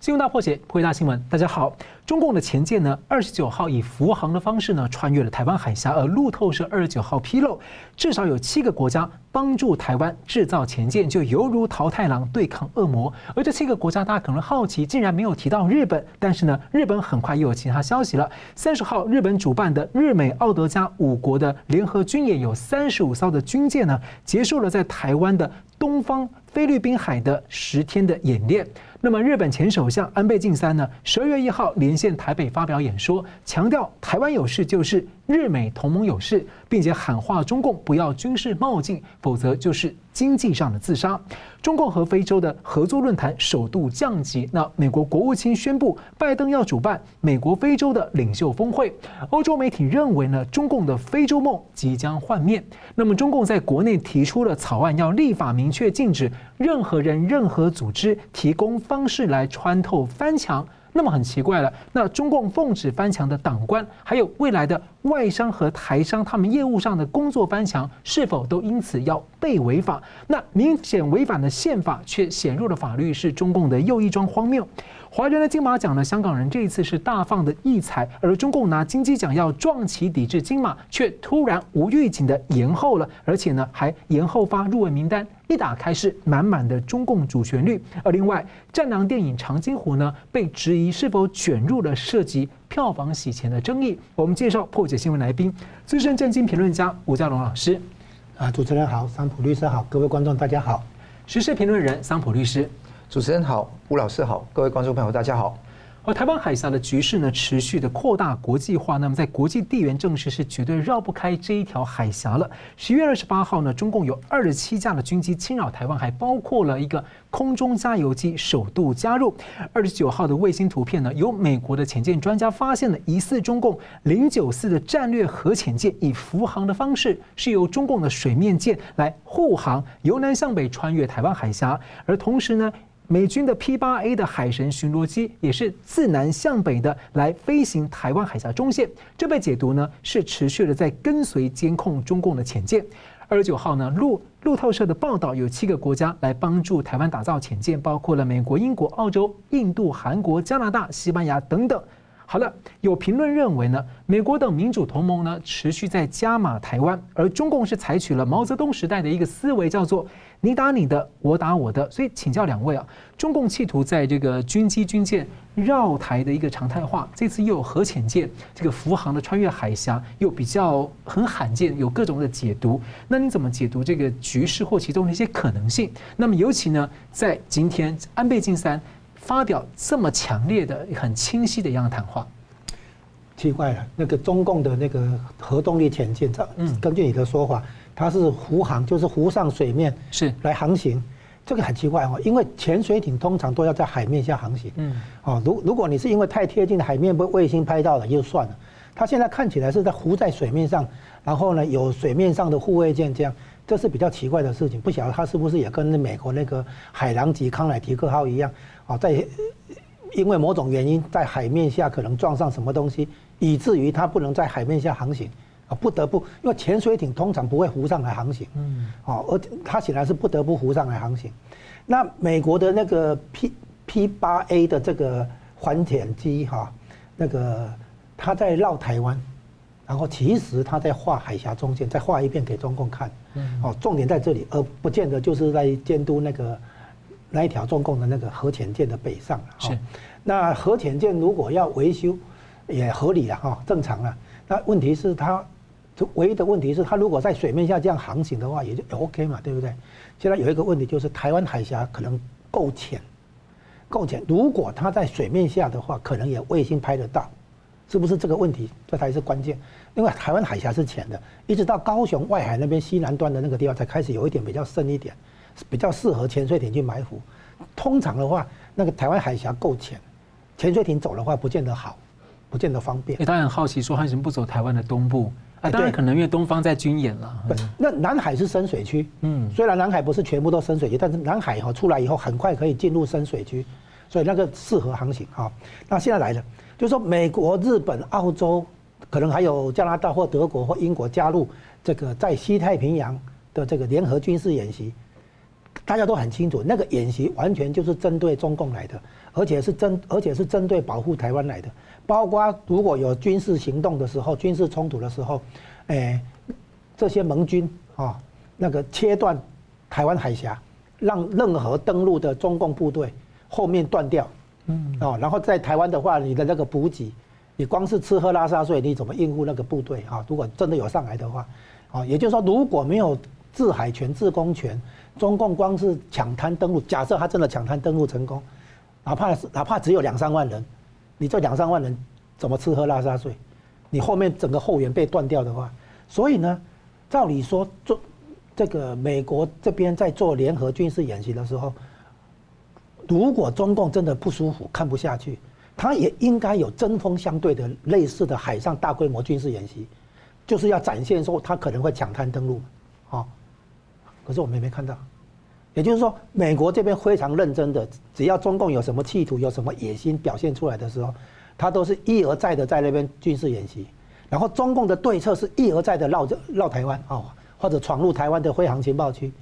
新闻大破解，回答新闻。大家好，中共的前舰呢，二十九号以浮航的方式呢，穿越了台湾海峡。而路透社二十九号披露，至少有七个国家帮助台湾制造前舰，就犹如桃太郎对抗恶魔。而这七个国家，大家可能好奇，竟然没有提到日本。但是呢，日本很快又有其他消息了。三十号，日本主办的日美澳德加五国的联合军演，有三十五艘的军舰呢，结束了在台湾的东方菲律宾海的十天的演练。那么，日本前首相安倍晋三呢，十二月一号连线台北发表演说，强调台湾有事就是日美同盟有事，并且喊话中共不要军事冒进，否则就是经济上的自杀。中共和非洲的合作论坛首度降级。那美国国务卿宣布，拜登要主办美国非洲的领袖峰会。欧洲媒体认为呢，中共的非洲梦即将幻灭。那么，中共在国内提出了草案，要立法明确禁止任何人、任何组织提供方式来穿透翻墙。那么很奇怪了，那中共奉旨翻墙的党官，还有未来的外商和台商，他们业务上的工作翻墙，是否都因此要被违法？那明显违反的宪法，却显入了法律，是中共的又一桩荒谬。华人的金马奖呢？香港人这一次是大放的异彩，而中共拿金鸡奖要撞旗抵制金马，却突然无预警的延后了，而且呢还延后发入围名单，一打开是满满的中共主旋律。而另外，战狼电影《长津湖》呢被质疑是否卷入了涉及票房洗钱的争议。我们介绍破解新闻来宾，资深政经评论家吴家龙老师。啊，主持人好，桑普律师好，各位观众大家好。时事评论人桑普律师。主持人好，吴老师好，各位观众朋友大家好。而台湾海峡的局势呢，持续的扩大国际化，那么在国际地缘政治是绝对绕不开这一条海峡了。十月二十八号呢，中共有二十七架的军机侵扰台湾，还包括了一个空中加油机首度加入。二十九号的卫星图片呢，由美国的潜舰专家发现了疑似中共零九四的战略核潜舰，以浮航的方式，是由中共的水面舰来护航，由南向北穿越台湾海峡，而同时呢。美军的 P 八 A 的海神巡逻机也是自南向北的来飞行台湾海峡中线，这被解读呢是持续的在跟随监控中共的潜舰。二十九号呢，路路透社的报道有七个国家来帮助台湾打造潜舰，包括了美国、英国、澳洲、印度、韩国、加拿大、西班牙等等。好了，有评论认为呢，美国等民主同盟呢持续在加码台湾，而中共是采取了毛泽东时代的一个思维，叫做。你打你的，我打我的，所以请教两位啊，中共企图在这个军机军舰绕台的一个常态化，这次又有核潜舰这个福航的穿越海峡，又比较很罕见，有各种的解读。那你怎么解读这个局势或其中的一些可能性？那么尤其呢，在今天安倍晋三发表这么强烈的、很清晰的一样谈话，奇怪了，那个中共的那个核动力潜舰，嗯，根据你的说法。它是浮航，就是浮上水面是来航行，这个很奇怪哦，因为潜水艇通常都要在海面下航行。嗯，哦，如如果你是因为太贴近海面被卫星拍到了就算了，它现在看起来是在浮在水面上，然后呢有水面上的护卫舰这样，这是比较奇怪的事情。不晓得它是不是也跟那美国那个海狼级康乃狄克号一样啊，在因为某种原因在海面下可能撞上什么东西，以至于它不能在海面下航行。啊，不得不，因为潜水艇通常不会浮上来航行，嗯，哦，而它显然是不得不浮上来航行。那美国的那个 P P 八 A 的这个反潜机哈，那个它在绕台湾，然后其实它在画海峡中线，再画一遍给中共看，嗯，哦，重点在这里，而不见得就是在监督那个那一条中共的那个核潜舰的北上。是，那核潜舰如果要维修，也合理了哈，正常了。那问题是它。唯一的问题是，它如果在水面下这样航行的话，也就 OK 嘛，对不对？现在有一个问题就是，台湾海峡可能够浅，够浅。如果它在水面下的话，可能也卫星拍得到，是不是这个问题？这才是关键。因为台湾海峡是浅的，一直到高雄外海那边西南端的那个地方才开始有一点比较深一点，比较适合潜水艇去埋伏。通常的话，那个台湾海峡够浅，潜水艇走的话不见得好，不见得方便。哎，大家很好奇说，为什么不走台湾的东部？啊，当然可能因为东方在军演了。不，那南海是深水区。嗯，虽然南海不是全部都深水区，但是南海哈出来以后很快可以进入深水区，所以那个适合航行哈。那现在来了，就是说美国、日本、澳洲，可能还有加拿大或德国或英国加入这个在西太平洋的这个联合军事演习。大家都很清楚，那个演习完全就是针对中共来的，而且是针而且是针对保护台湾来的。包括如果有军事行动的时候，军事冲突的时候，哎，这些盟军啊，那个切断台湾海峡，让任何登陆的中共部队后面断掉，嗯，哦，然后在台湾的话，你的那个补给，你光是吃喝拉撒睡，你怎么应付那个部队啊？如果真的有上来的话，啊，也就是说，如果没有制海权、制空权，中共光是抢滩登陆，假设他真的抢滩登陆成功，哪怕是哪怕只有两三万人，你这两三万人怎么吃喝拉撒睡？你后面整个后援被断掉的话，所以呢，照理说做这个美国这边在做联合军事演习的时候，如果中共真的不舒服、看不下去，他也应该有针锋相对的类似的海上大规模军事演习。就是要展现说他可能会抢滩登陆，可是我们也没看到，也就是说，美国这边非常认真的，只要中共有什么企图、有什么野心表现出来的时候，他都是一而再的在那边军事演习，然后中共的对策是一而再的绕着绕台湾啊，或者闯入台湾的飞航情报区，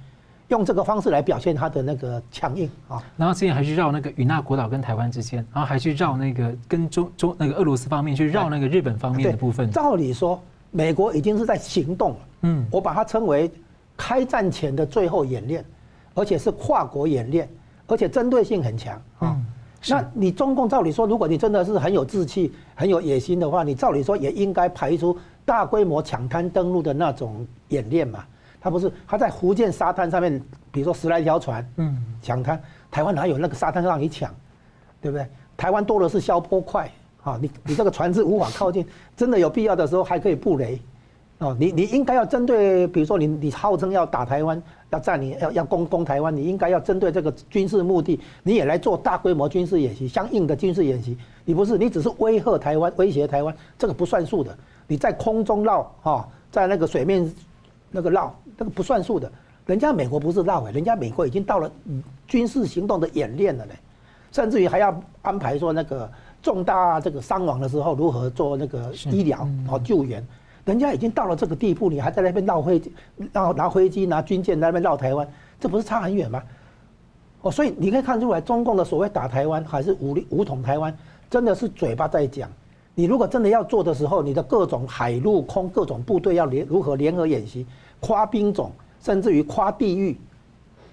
用这个方式来表现他的那个强硬啊。然后之前还去绕那个与那国岛跟台湾之间，然后还去绕那个跟中中那个俄罗斯方面去绕那个日本方面的部分。照理说。美国已经是在行动了，嗯，我把它称为开战前的最后演练，而且是跨国演练，而且针对性很强啊。嗯、那你中共照理说，如果你真的是很有志气、很有野心的话，你照理说也应该排出大规模抢滩登陆的那种演练嘛。他不是他在福建沙滩上面，比如说十来条船，嗯，抢滩，台湾哪有那个沙滩让你抢，对不对？台湾多的是消波块。啊，你你这个船只无法靠近，真的有必要的时候还可以布雷，哦，你你应该要针对，比如说你你号称要打台湾，要占领，要要攻攻台湾，你应该要针对这个军事目的，你也来做大规模军事演习，相应的军事演习，你不是你只是威吓台湾，威胁台湾，这个不算数的。你在空中绕，哈，在那个水面那个绕，那个不算数的。人家美国不是绕诶，人家美国已经到了军事行动的演练了嘞，甚至于还要安排说那个。重大这个伤亡的时候，如何做那个医疗哦救援？人家已经到了这个地步，你还在那边绕飞机，然后拿飞机拿军舰在那边绕台湾，这不是差很远吗？哦，所以你可以看出来，中共的所谓打台湾还是武力武统台湾，真的是嘴巴在讲。你如果真的要做的时候，你的各种海陆空各种部队要联如何联合演习，跨兵种，甚至于跨地域，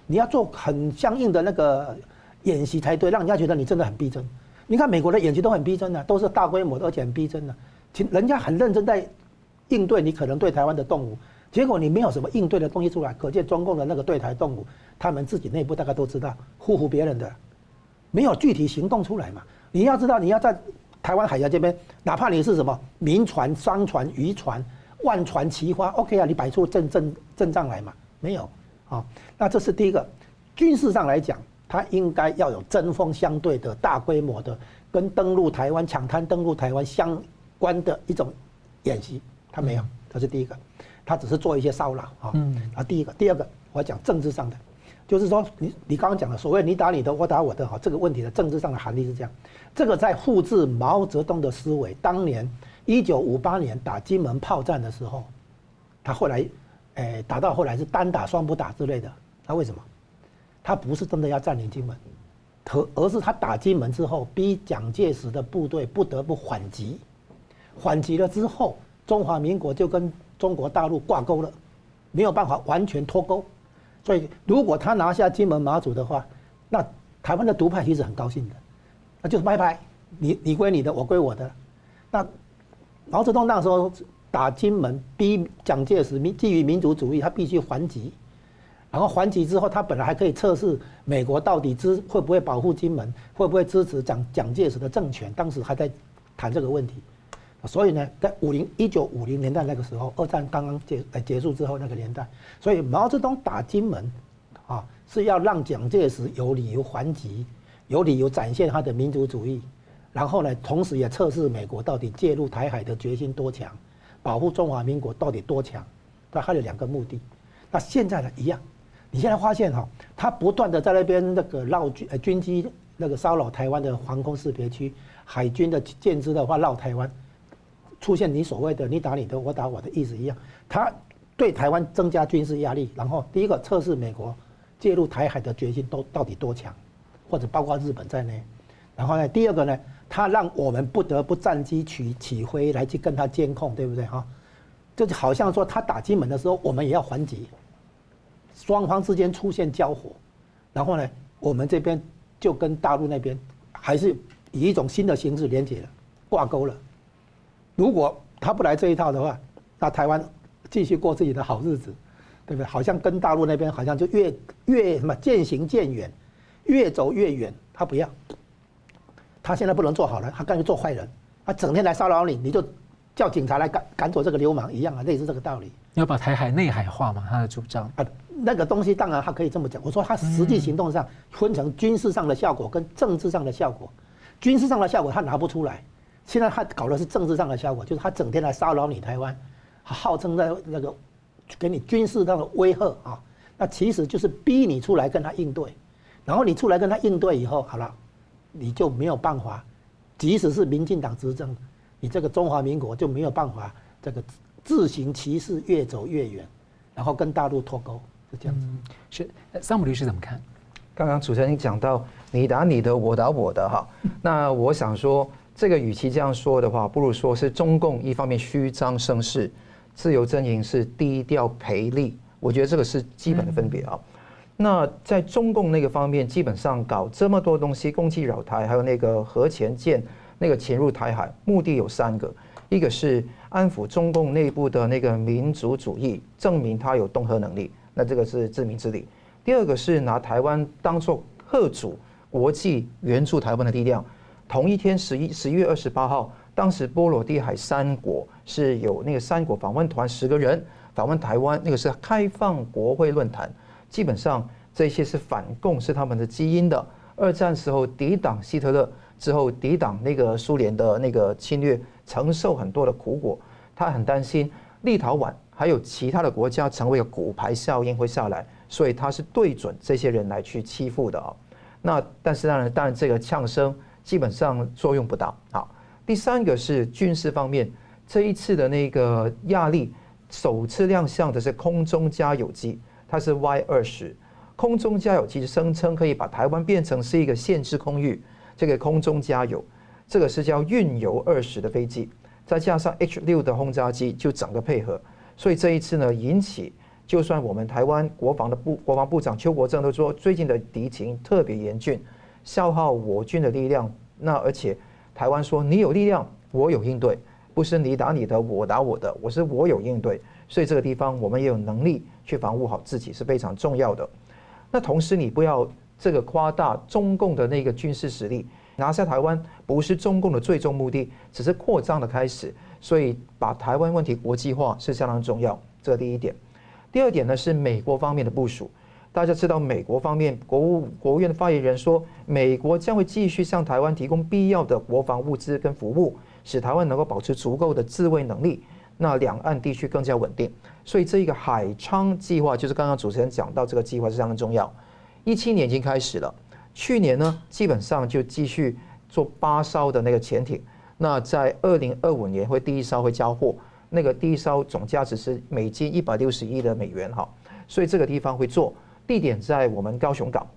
你要做很相应的那个演习才对，让人家觉得你真的很逼真。你看美国的演习都很逼真的，都是大规模的，而且很逼真的。其人家很认真在应对你可能对台湾的动武，结果你没有什么应对的东西出来，可见中共的那个对台动武，他们自己内部大概都知道，唬唬别人的，没有具体行动出来嘛。你要知道，你要在台湾海峡这边，哪怕你是什么民船、商船、渔船、万船齐发，OK 啊，你摆出阵阵阵仗来嘛？没有啊，那这是第一个，军事上来讲。它应该要有针锋相对的大规模的跟登陆台湾、抢滩登陆台湾相关的一种演习，他没有，这是第一个，他只是做一些骚扰啊。嗯，啊，第一个，第二个，我讲政治上的，就是说你你刚刚讲的所谓你打你的，我打我的哈，这个问题的政治上的含义是这样，这个在复制毛泽东的思维，当年一九五八年打金门炮战的时候，他后来，诶，打到后来是单打双不打之类的，他为什么？他不是真的要占领金门，而而是他打金门之后，逼蒋介石的部队不得不缓急，缓急了之后，中华民国就跟中国大陆挂钩了，没有办法完全脱钩。所以，如果他拿下金门马祖的话，那台湾的独派其实很高兴的，那就是拜拜，你你归你的，我归我的。那毛泽东那时候打金门，逼蒋介石民基于民族主义，他必须还击。然后还击之后，他本来还可以测试美国到底支会不会保护金门，会不会支持蒋蒋介石的政权。当时还在谈这个问题，所以呢，在五零一九五零年代那个时候，二战刚刚结结束之后那个年代，所以毛泽东打金门，啊，是要让蒋介石有理由还击，有理由展现他的民族主义，然后呢，同时也测试美国到底介入台海的决心多强，保护中华民国到底多强。他还有两个目的。那现在呢，一样。你现在发现哈，他不断的在那边那个绕军呃军机那个骚扰台湾的防空识别区，海军的舰只的话绕台湾，出现你所谓的你打你的我打我的意思一样，他对台湾增加军事压力，然后第一个测试美国介入台海的决心都到底多强，或者包括日本在内。然后呢，第二个呢，他让我们不得不战机取起飞来去跟他监控，对不对哈？就好像说他打金门的时候，我们也要还击，双方之间出现交火，然后呢，我们这边就跟大陆那边还是以一种新的形式连接了，挂钩了。如果他不来这一套的话，那台湾继续过自己的好日子，对不对？好像跟大陆那边好像就越越什么渐行渐远，越走越远。他不要，他现在不能做好人，他干脆做坏人，他整天来骚扰你，你就叫警察来赶赶走这个流氓一样啊，类似这个道理。要把台海内海化嘛，他的主张啊，那个东西当然他可以这么讲。我说他实际行动上分成军事上的效果跟政治上的效果，军事上的效果他拿不出来。现在他搞的是政治上的效果，就是他整天来骚扰你台湾，号称在那个给你军事上的威吓啊，那其实就是逼你出来跟他应对，然后你出来跟他应对以后，好了，你就没有办法，即使是民进党执政，你这个中华民国就没有办法这个自行其事越走越远，然后跟大陆脱钩，是这样子。嗯、是桑姆律师怎么看？刚刚主持人讲到你打你的，我打我的哈，那我想说。这个与其这样说的话，不如说是中共一方面虚张声势，自由阵营是低调赔利。我觉得这个是基本的分别啊。那在中共那个方面，基本上搞这么多东西，攻击扰台，还有那个核潜舰那个潜入台海，目的有三个：一个是安抚中共内部的那个民族主义，证明他有动核能力，那这个是自明之理；第二个是拿台湾当做贺主国际援助台湾的力量。同一天，十一十一月二十八号，当时波罗的海三国是有那个三国访问团十个人访问台湾，那个是开放国会论坛，基本上这些是反共，是他们的基因的。二战时候抵挡希特勒之后，抵挡那个苏联的那个侵略，承受很多的苦果。他很担心立陶宛还有其他的国家成为骨牌效应会下来，所以他是对准这些人来去欺负的啊。那但是当然，当然这个呛声。基本上作用不大。好，第三个是军事方面，这一次的那个亚力首次亮相的是空中加油机，它是 Y 二十空中加油机，声称可以把台湾变成是一个限制空域，这个空中加油，这个是叫运油二十的飞机，再加上 H 六的轰炸机，就整个配合，所以这一次呢，引起就算我们台湾国防的部国防部长邱国正都说，最近的敌情特别严峻。消耗我军的力量，那而且台湾说你有力量，我有应对，不是你打你的，我打我的，我是我有应对，所以这个地方我们也有能力去防护好自己是非常重要的。那同时你不要这个夸大中共的那个军事实力，拿下台湾不是中共的最终目的，只是扩张的开始。所以把台湾问题国际化是相当重要，这第一点。第二点呢是美国方面的部署。大家知道，美国方面国务国务院的发言人说，美国将会继续向台湾提供必要的国防物资跟服务，使台湾能够保持足够的自卫能力，那两岸地区更加稳定。所以这一个海昌计划，就是刚刚主持人讲到这个计划是相当重要。一七年已经开始了，去年呢基本上就继续做八艘的那个潜艇，那在二零二五年会第一艘会交货，那个第一艘总价值是美金一百六十亿的美元哈，所以这个地方会做。地点在我们高雄港，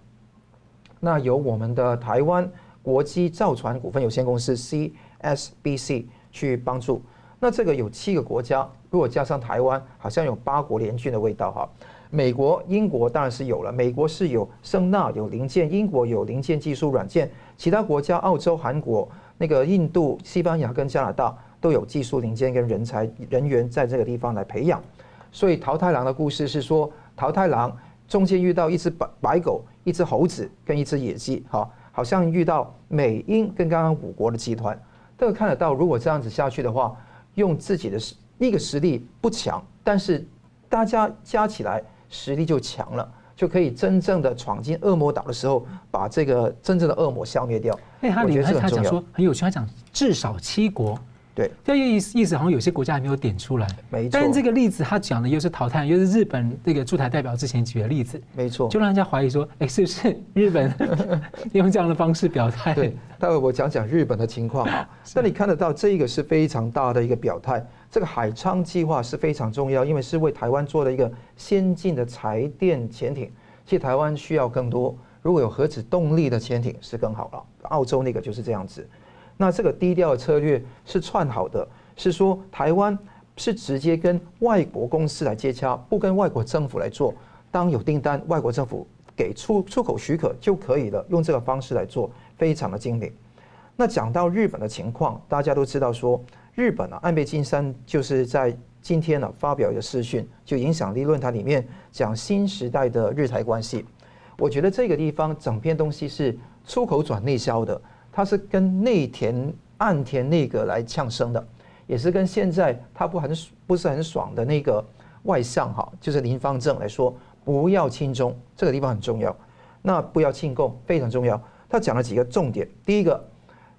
那由我们的台湾国际造船股份有限公司 CSBC 去帮助。那这个有七个国家，如果加上台湾，好像有八国联军的味道哈。美国、英国当然是有了，美国是有声纳有零件，英国有零件技术软件，其他国家澳洲、韩国、那个印度、西班牙跟加拿大都有技术零件跟人才人员在这个地方来培养。所以桃太郎的故事是说桃太郎。中间遇到一只白白狗、一只猴子跟一只野鸡，哈，好像遇到美英跟刚刚五国的集团，都有看得到。如果这样子下去的话，用自己的实一个实力不强，但是大家加起来实力就强了，就可以真正的闯进恶魔岛的时候，把这个真正的恶魔消灭掉。哎，他里面他讲说很有趣，他讲至少七国。对，这意思意思好像有些国家还没有点出来，没错。但是这个例子他讲的又是淘汰，又是日本那个驻台代表之前举的例子，没错，就让人家怀疑说，哎，是不是日本 用这样的方式表态？对，待会我讲讲日本的情况啊。那你看得到这个是非常大的一个表态，这个海昌计划是非常重要，因为是为台湾做了一个先进的柴电潜艇，其实台湾需要更多，如果有核子动力的潜艇是更好了。澳洲那个就是这样子。那这个低调的策略是串好的，是说台湾是直接跟外国公司来接洽，不跟外国政府来做。当有订单，外国政府给出出口许可就可以了，用这个方式来做，非常的精明。那讲到日本的情况，大家都知道说，日本啊，安倍晋三就是在今天呢、发表一个视讯，就影响力论坛里面讲新时代的日台关系。我觉得这个地方整篇东西是出口转内销的，它是跟内田岸田内阁来呛声的，也是跟现在他不很不是很爽的那个外相哈，就是林芳正来说，不要亲中，这个地方很重要。那不要亲共非常重要。他讲了几个重点，第一个。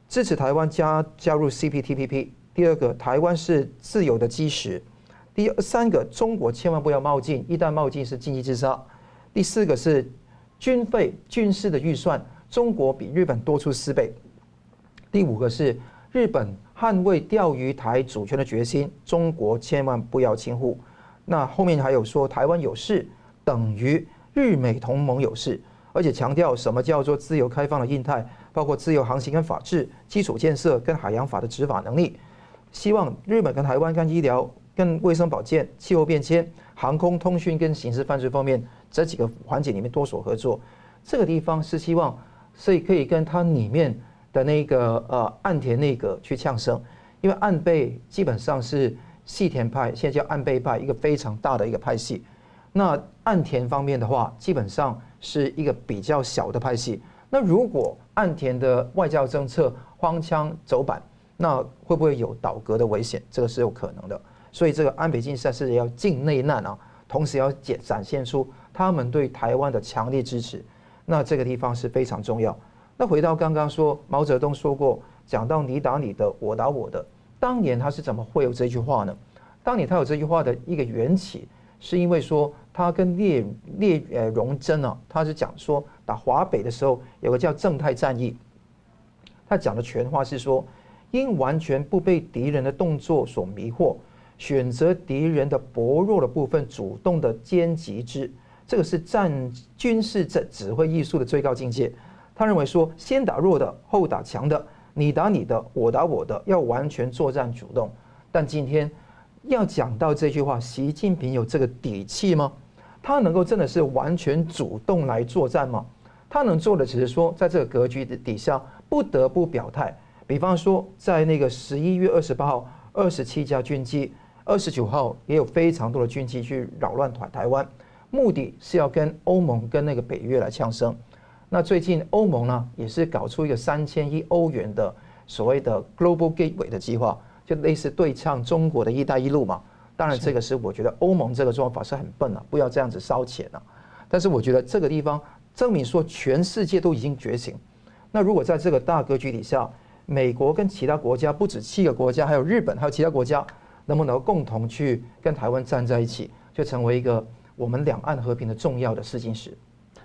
支持台湾加加入 CPTPP。第二个，台湾是自由的基石。第三个，中国千万不要冒进，一旦冒进是经济自杀。第四个是军费军事的预算，中国比日本多出四倍。第五个是日本捍卫钓鱼台主权的决心，中国千万不要轻忽。那后面还有说台湾有事等于日美同盟有事，而且强调什么叫做自由开放的印太。包括自由航行跟法治、基础建设跟海洋法的执法能力，希望日本跟台湾跟医疗、跟卫生保健、气候变迁、航空通讯跟刑事犯罪方面这几个环节里面多所合作。这个地方是希望，所以可以跟它里面的那个呃岸田内阁去呛声，因为岸被基本上是细田派，现在叫岸被派，一个非常大的一个派系。那岸田方面的话，基本上是一个比较小的派系。那如果岸田的外交政策荒腔走板，那会不会有倒戈的危险？这个是有可能的。所以这个安倍晋三是要靖内难啊，同时要展展现出他们对台湾的。强烈支持。那这个地方是非常重要。那回到刚刚说，毛泽东说过，讲到你打你的，我打我的。当年他是怎么会有这句话呢？当年他有这句话的一个缘起，是因为说他跟聂聂呃荣臻啊，他是讲说。打华北的时候，有个叫正太战役。他讲的全话是说，应完全不被敌人的动作所迷惑，选择敌人的薄弱的部分，主动的歼击之。这个是战军事战指挥艺术的最高境界。他认为说，先打弱的，后打强的，你打你的，我打我的，要完全作战主动。但今天要讲到这句话，习近平有这个底气吗？他能够真的是完全主动来作战吗？他能做的只是说，在这个格局的底下，不得不表态。比方说，在那个十一月二十八号，二十七架军机，二十九号也有非常多的军机去扰乱台台湾，目的是要跟欧盟跟那个北约来呛声。那最近欧盟呢，也是搞出一个三千亿欧元的所谓的 Global Gateway 的计划，就类似对抗中国的一带一路嘛。当然，这个是我觉得欧盟这个做法是很笨啊，不要这样子烧钱啊。但是我觉得这个地方。证明说全世界都已经觉醒。那如果在这个大格局底下，美国跟其他国家不止七个国家，还有日本，还有其他国家，能不能共同去跟台湾站在一起，就成为一个我们两岸和平的重要的试金石。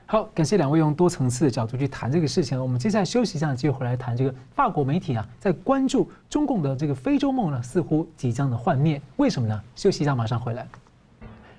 好，感谢两位用多层次的角度去谈这个事情。我们接下来休息一下，继续回来谈这个法国媒体啊，在关注中共的这个非洲梦呢，似乎即将的幻灭。为什么呢？休息一下，马上回来。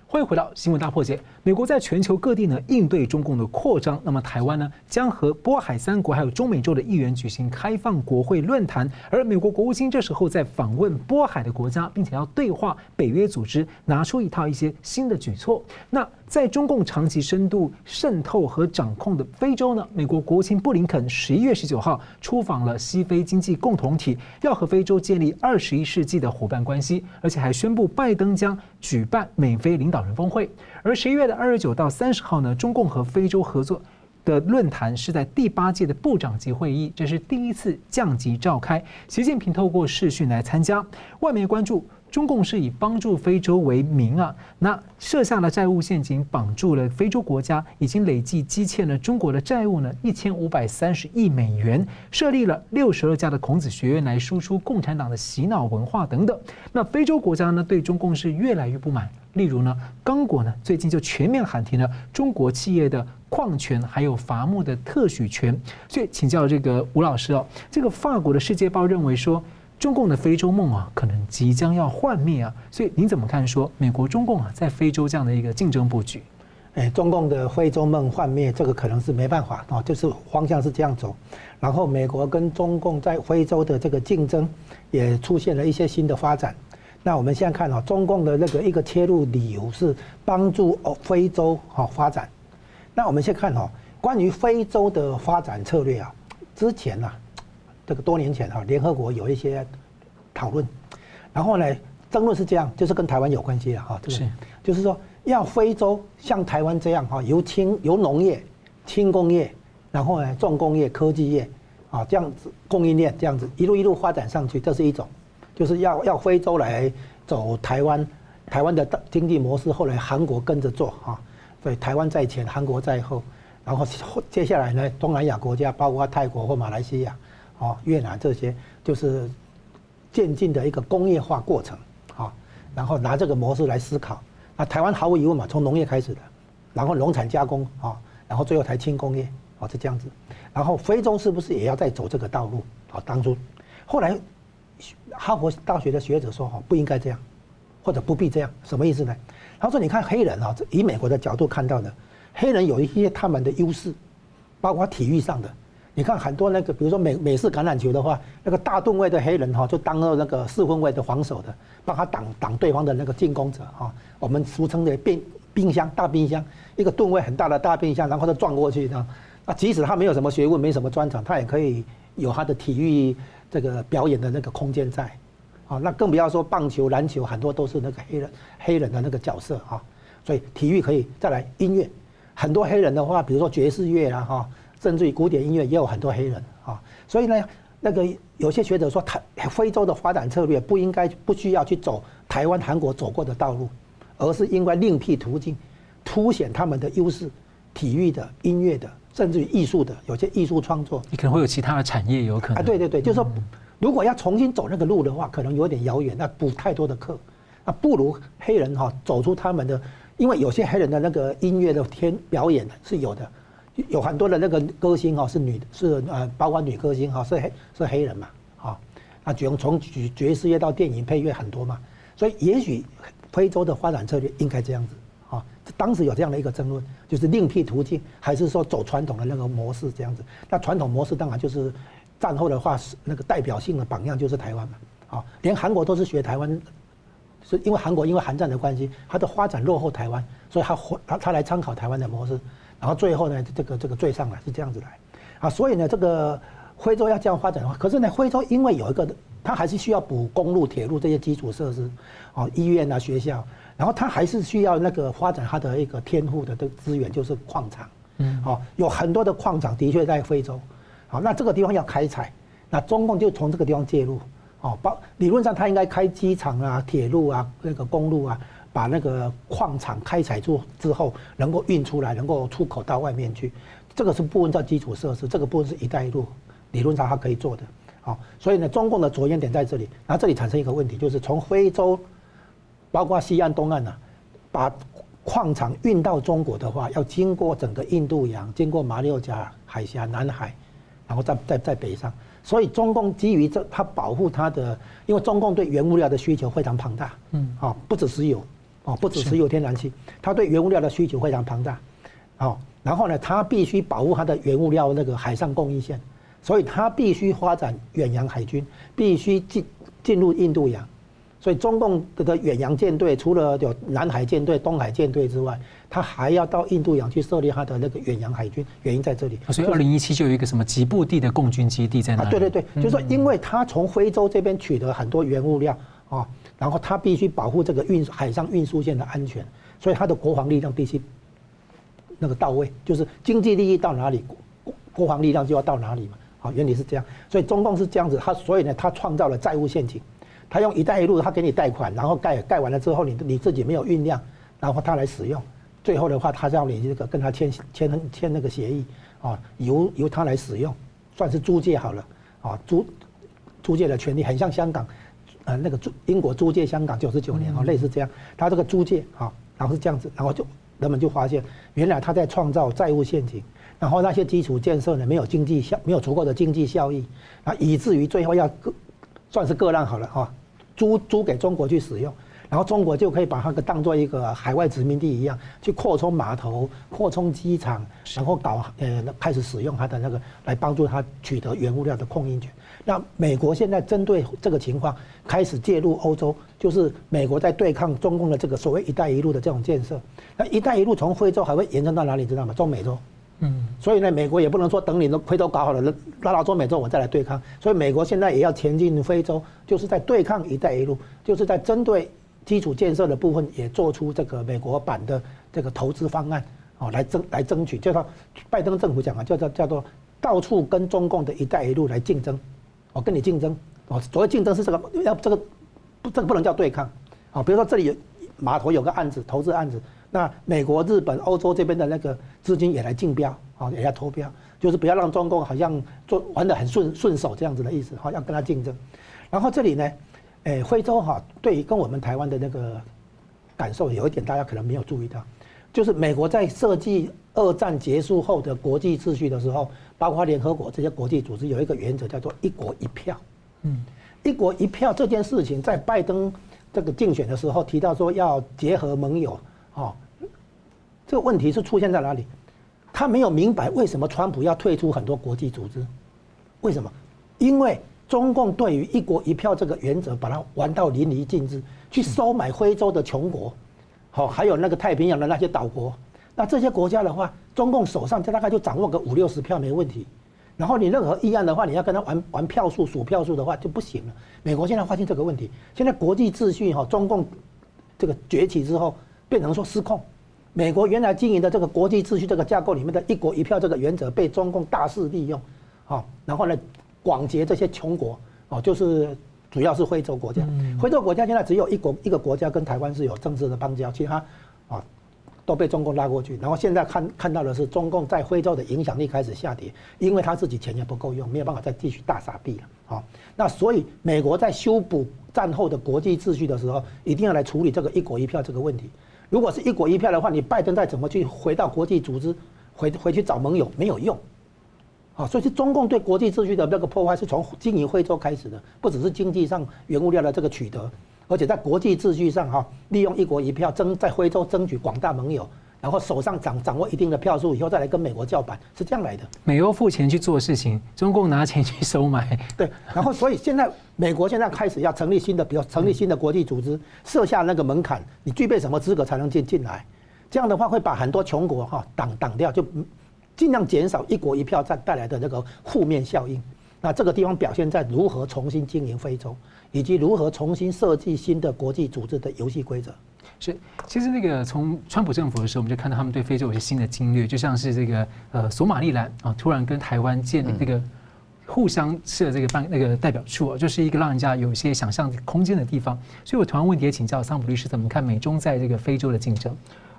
欢迎回到新闻大破解。美国在全球各地呢应对中共的扩张，那么台湾呢将和波海三国还有中美洲的议员举行开放国会论坛，而美国国务卿这时候在访问波海的国家，并且要对话北约组织，拿出一套一些新的举措。那在中共长期深度渗透和掌控的非洲呢，美国国务卿布林肯十一月十九号出访了西非经济共同体，要和非洲建立二十一世纪的伙伴关系，而且还宣布拜登将举办美非领导人峰会。而十一月的二十九到三十号呢，中共和非洲合作的论坛是在第八届的部长级会议，这是第一次降级召开。习近平透过视讯来参加，外媒关注。中共是以帮助非洲为名啊，那设下了债务陷阱，绑住了非洲国家，已经累计积欠了中国的债务呢一千五百三十亿美元，设立了六十二家的孔子学院来输出共产党的洗脑文化等等。那非洲国家呢对中共是越来越不满，例如呢，刚果呢最近就全面喊停了中国企业的矿权还有伐木的特许权。所以请教这个吴老师哦，这个法国的《世界报》认为说。中共的非洲梦啊，可能即将要幻灭啊，所以您怎么看说美国中共啊在非洲这样的一个竞争布局？哎，中共的非洲梦幻灭，这个可能是没办法啊，就是方向是这样走。然后美国跟中共在非洲的这个竞争，也出现了一些新的发展。那我们现在看啊，中共的那个一个切入理由是帮助哦非洲好发展。那我们先看哈，关于非洲的发展策略啊，之前呐，这个多年前哈，联合国有一些讨论，然后呢，争论是这样，就是跟台湾有关系的哈，就是就是说。要非洲像台湾这样哈，由轻由农业、轻工业，然后呢重工业、科技业，啊这样子供应链这样子一路一路发展上去，这是一种，就是要要非洲来走台湾，台湾的经济模式，后来韩国跟着做哈，所以台湾在前，韩国在后，然后接下来呢东南亚国家包括泰国或马来西亚，啊越南这些，就是渐进的一个工业化过程啊，然后拿这个模式来思考。那台湾毫无疑问嘛，从农业开始的，然后农产加工啊，然后最后才轻工业啊，是这样子。然后非洲是不是也要再走这个道路啊？当初，后来哈佛大学的学者说哈，不应该这样，或者不必这样，什么意思呢？他说你看黑人啊，以美国的角度看到的，黑人有一些他们的优势，包括体育上的。你看很多那个，比如说美美式橄榄球的话，那个大吨位的黑人哈，就当了那个四分位的防守的，帮他挡挡对方的那个进攻者哈。我们俗称的冰冰箱大冰箱，一个吨位很大的大冰箱，然后他撞过去啊。那即使他没有什么学问，没什么专长，他也可以有他的体育这个表演的那个空间在。啊，那更不要说棒球、篮球，很多都是那个黑人黑人的那个角色哈。所以体育可以再来音乐，很多黑人的话，比如说爵士乐啊哈。甚至于古典音乐也有很多黑人啊，所以呢，那个有些学者说，台非洲的发展策略不应该不需要去走台湾、韩国走过的道路，而是应该另辟途径，凸显他们的优势，体育的、音乐的，甚至于艺术的，有些艺术创作，你可能会有其他的产业有可能。啊，对对对，就是说，如果要重新走那个路的话，可能有点遥远，那补太多的课，那不如黑人哈走出他们的，因为有些黑人的那个音乐的天表演是有的。有很多的那个歌星哈是女，是呃包括女歌星哈是黑是黑人嘛，啊，那从从爵士乐到电影配乐很多嘛，所以也许非洲的发展策略应该这样子啊，当时有这样的一个争论，就是另辟途径，还是说走传统的那个模式这样子？那传统模式当然就是战后的话是那个代表性的榜样就是台湾嘛，啊，连韩国都是学台湾，是因为韩国因为韩战的关系，它的发展落后台湾，所以他他他来参考台湾的模式。然后最后呢，这个这个追上来是这样子来，啊，所以呢，这个非洲要这样发展的话，可是呢，非洲因为有一个，它还是需要补公路、铁路这些基础设施，啊，医院啊、学校，然后它还是需要那个发展它的一个天赋的这个资源，就是矿场，嗯，好，有很多的矿场的确在非洲，好，那这个地方要开采，那中共就从这个地方介入，哦，包理论上它应该开机场啊、铁路啊、那个公路啊。把那个矿场开采出之后，能够运出来，能够出口到外面去，这个是部分叫基础设施，这个部分是一带一路，理论上它可以做的。好，所以呢，中共的着眼点在这里，然后这里产生一个问题，就是从非洲，包括西岸、东岸啊，把矿场运到中国的话，要经过整个印度洋，经过马六甲海峡、南海，然后再再再北上。所以中共基于这，它保护它的，因为中共对原物料的需求非常庞大，嗯，啊，不止石油。哦，不只是有天然气，它对原物料的需求非常庞大，哦，然后呢，它必须保护它的原物料那个海上供应线，所以它必须发展远洋海军，必须进进入印度洋，所以中共的远洋舰队除了有南海舰队、东海舰队之外，它还要到印度洋去设立它的那个远洋海军，原因在这里。所以二零一七就有一个什么吉布地的共军基地在那里。啊，对对对，就是说，因为它从非洲这边取得很多原物料啊。然后他必须保护这个运海上运输线的安全，所以他的国防力量必须那个到位，就是经济利益到哪里，国国防力量就要到哪里嘛。好，原理是这样，所以中共是这样子，他所以呢，他创造了债务陷阱，他用“一带一路”，他给你贷款，然后盖盖完了之后，你你自己没有运量，然后他来使用，最后的话，他叫你这个跟他签签签那个协议啊，由由他来使用，算是租借好了啊，租租借的权利很像香港。呃，那个租英国租借香港九十九年啊，类似这样，他这个租借啊，然后是这样子，然后就人们就发现，原来他在创造债务陷阱，然后那些基础建设呢，没有经济效，没有足够的经济效益，啊，以至于最后要割，算是割让好了哈，租租给中国去使用，然后中国就可以把它个当做一个海外殖民地一样，去扩充码头、扩充机场，然后搞呃开始使用它的那个来帮助它取得原物料的供应权。那美国现在针对这个情况开始介入欧洲，就是美国在对抗中共的这个所谓“一带一路”的这种建设。那“一带一路”从非洲还会延伸到哪里？知道吗？中美洲。嗯。所以呢，美国也不能说等你的非洲搞好了，拉到中美洲我再来对抗。所以美国现在也要前进非洲，就是在对抗“一带一路”，就是在针对基础建设的部分也做出这个美国版的这个投资方案，哦，来争来争取，叫做拜登政府讲啊，叫做叫做到处跟中共的一带一路来竞争。我跟你竞争，哦，所谓竞争是这个，要这个不，这个不能叫对抗，啊，比如说这里有码头有个案子，投资案子，那美国、日本、欧洲这边的那个资金也来竞标，啊，也要投标，就是不要让中共好像做玩得很顺顺手这样子的意思，好，要跟他竞争。然后这里呢，诶，非洲哈，对于跟我们台湾的那个感受有一点，大家可能没有注意到，就是美国在设计二战结束后的国际秩序的时候。包括联合国这些国际组织有一个原则叫做“一国一票”。嗯，“一国一票”这件事情在拜登这个竞选的时候提到说要结合盟友，哦，这个问题是出现在哪里？他没有明白为什么川普要退出很多国际组织？为什么？因为中共对于“一国一票”这个原则把它玩到淋漓尽致，去收买非洲的穷国，好，还有那个太平洋的那些岛国。那这些国家的话，中共手上就大概就掌握个五六十票没问题，然后你任何议案的话，你要跟他玩玩票数、数票数的话就不行了。美国现在发现这个问题，现在国际秩序哈，中共这个崛起之后变成说失控。美国原来经营的这个国际秩序这个架构里面的一国一票这个原则被中共大肆利用，好，然后呢广结这些穷国哦，就是主要是非洲国家，非洲国家现在只有一国一个国家跟台湾是有政治的邦交，其他啊。都被中共拉过去，然后现在看看到的是中共在非洲的影响力开始下跌，因为他自己钱也不够用，没有办法再继续大撒币了。好，那所以美国在修补战后的国际秩序的时候，一定要来处理这个一国一票这个问题。如果是一国一票的话，你拜登再怎么去回到国际组织，回回去找盟友没有用。好，所以是中共对国际秩序的那个破坏是从经营非洲开始的，不只是经济上原物料的这个取得。而且在国际秩序上，哈，利用一国一票争在非洲争取广大盟友，然后手上掌掌握一定的票数以后，再来跟美国叫板，是这样来的。美欧付钱去做事情，中共拿钱去收买。对，然后所以现在美国现在开始要成立新的，比如成立新的国际组织，设下那个门槛，你具备什么资格才能进进来？这样的话会把很多穷国哈挡挡掉，就尽量减少一国一票带带来的那个负面效应。那这个地方表现在如何重新经营非洲。以及如何重新设计新的国际组织的游戏规则？是，其实那个从川普政府的时候，我们就看到他们对非洲有些新的侵略，就像是这个呃索马利兰啊，突然跟台湾建立这个互相设这个办那个代表处啊，就是一个让人家有一些想象空间的地方。所以我同样问题也请教桑普律师，怎么看美中在这个非洲的竞争？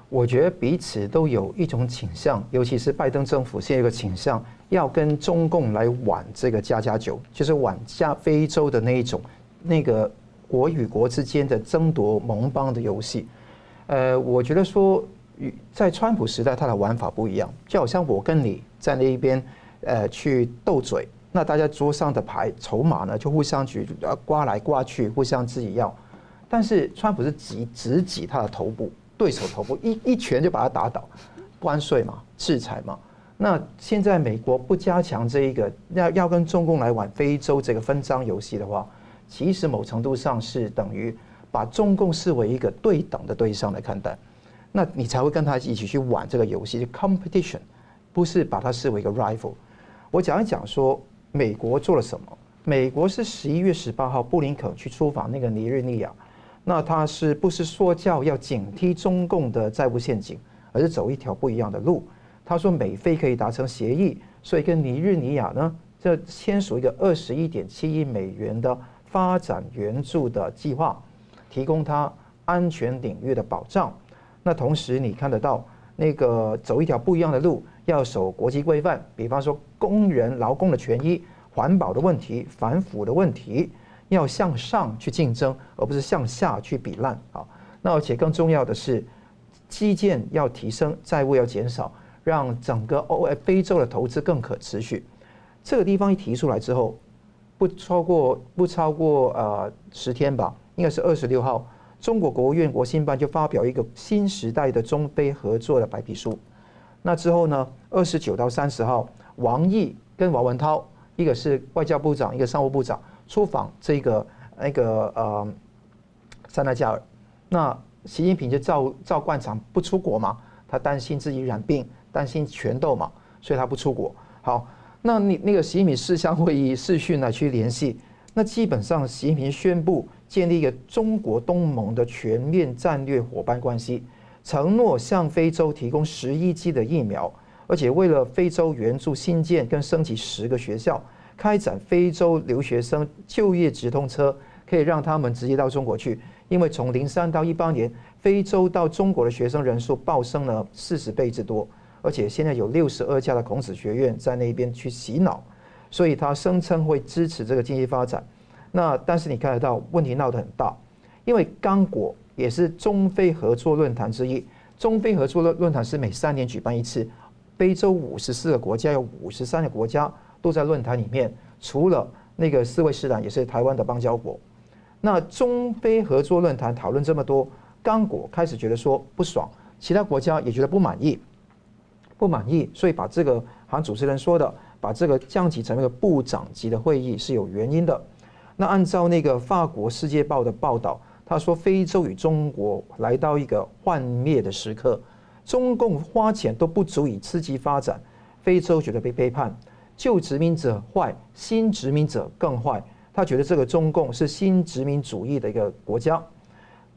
我觉得彼此都有一种倾向，尤其是拜登政府现在有个倾向，要跟中共来玩这个家家酒，就是玩下非洲的那一种。那个国与国之间的争夺盟邦的游戏，呃，我觉得说与在川普时代他的玩法不一样，就好像我跟你在那一边，呃，去斗嘴，那大家桌上的牌筹码呢就互相举呃刮来刮去，互相自己要，但是川普是挤直挤他的头部，对手头部一一拳就把他打倒，关税嘛，制裁嘛，那现在美国不加强这一个要要跟中共来玩非洲这个分赃游戏的话。其实某程度上是等于把中共视为一个对等的对象来看待，那你才会跟他一起去玩这个游戏。competition 不是把它视为一个 rival。我讲一讲说美国做了什么。美国是十一月十八号布林肯去出访那个尼日利亚，那他是不是说教要警惕中共的债务陷阱，而是走一条不一样的路？他说美菲可以达成协议，所以跟尼日利亚呢，这签署一个二十一点七亿美元的。发展援助的计划，提供它安全领域的保障。那同时，你看得到那个走一条不一样的路，要守国际规范，比方说工人劳工的权益、环保的问题、反腐的问题，要向上去竞争，而不是向下去比烂啊。那而且更重要的是，基建要提升，债务要减少，让整个欧非洲的投资更可持续。这个地方一提出来之后。不超过不超过呃十天吧，应该是二十六号，中国国务院国新办就发表一个新时代的中非合作的白皮书。那之后呢，二十九到三十号，王毅跟王文涛，一个是外交部长，一个商务部长出访这个那个呃塞纳加尔。那习近平就照照惯常不出国嘛，他担心自己染病，担心权斗嘛，所以他不出国。好，那你那个习近平视像会议视讯来去联系，那基本上习近平宣布建立一个中国东盟的全面战略伙伴关系。承诺向非洲提供十亿剂的疫苗，而且为了非洲援助新建跟升级十个学校，开展非洲留学生就业直通车，可以让他们直接到中国去。因为从零三到一八年，非洲到中国的学生人数暴升了四十倍之多，而且现在有六十二家的孔子学院在那边去洗脑，所以他声称会支持这个经济发展。那但是你看得到问题闹得很大，因为刚果。也是中非合作论坛之一。中非合作论论坛是每三年举办一次，非洲五十四个国家有五十三个国家都在论坛里面，除了那个斯威士兰也是台湾的邦交国。那中非合作论坛讨论这么多，刚果开始觉得说不爽，其他国家也觉得不满意，不满意，所以把这个好像主持人说的，把这个降级成为个部长级的会议是有原因的。那按照那个法国《世界报》的报道。他说：“非洲与中国来到一个幻灭的时刻，中共花钱都不足以刺激发展，非洲觉得被背叛，旧殖民者坏，新殖民者更坏。他觉得这个中共是新殖民主义的一个国家。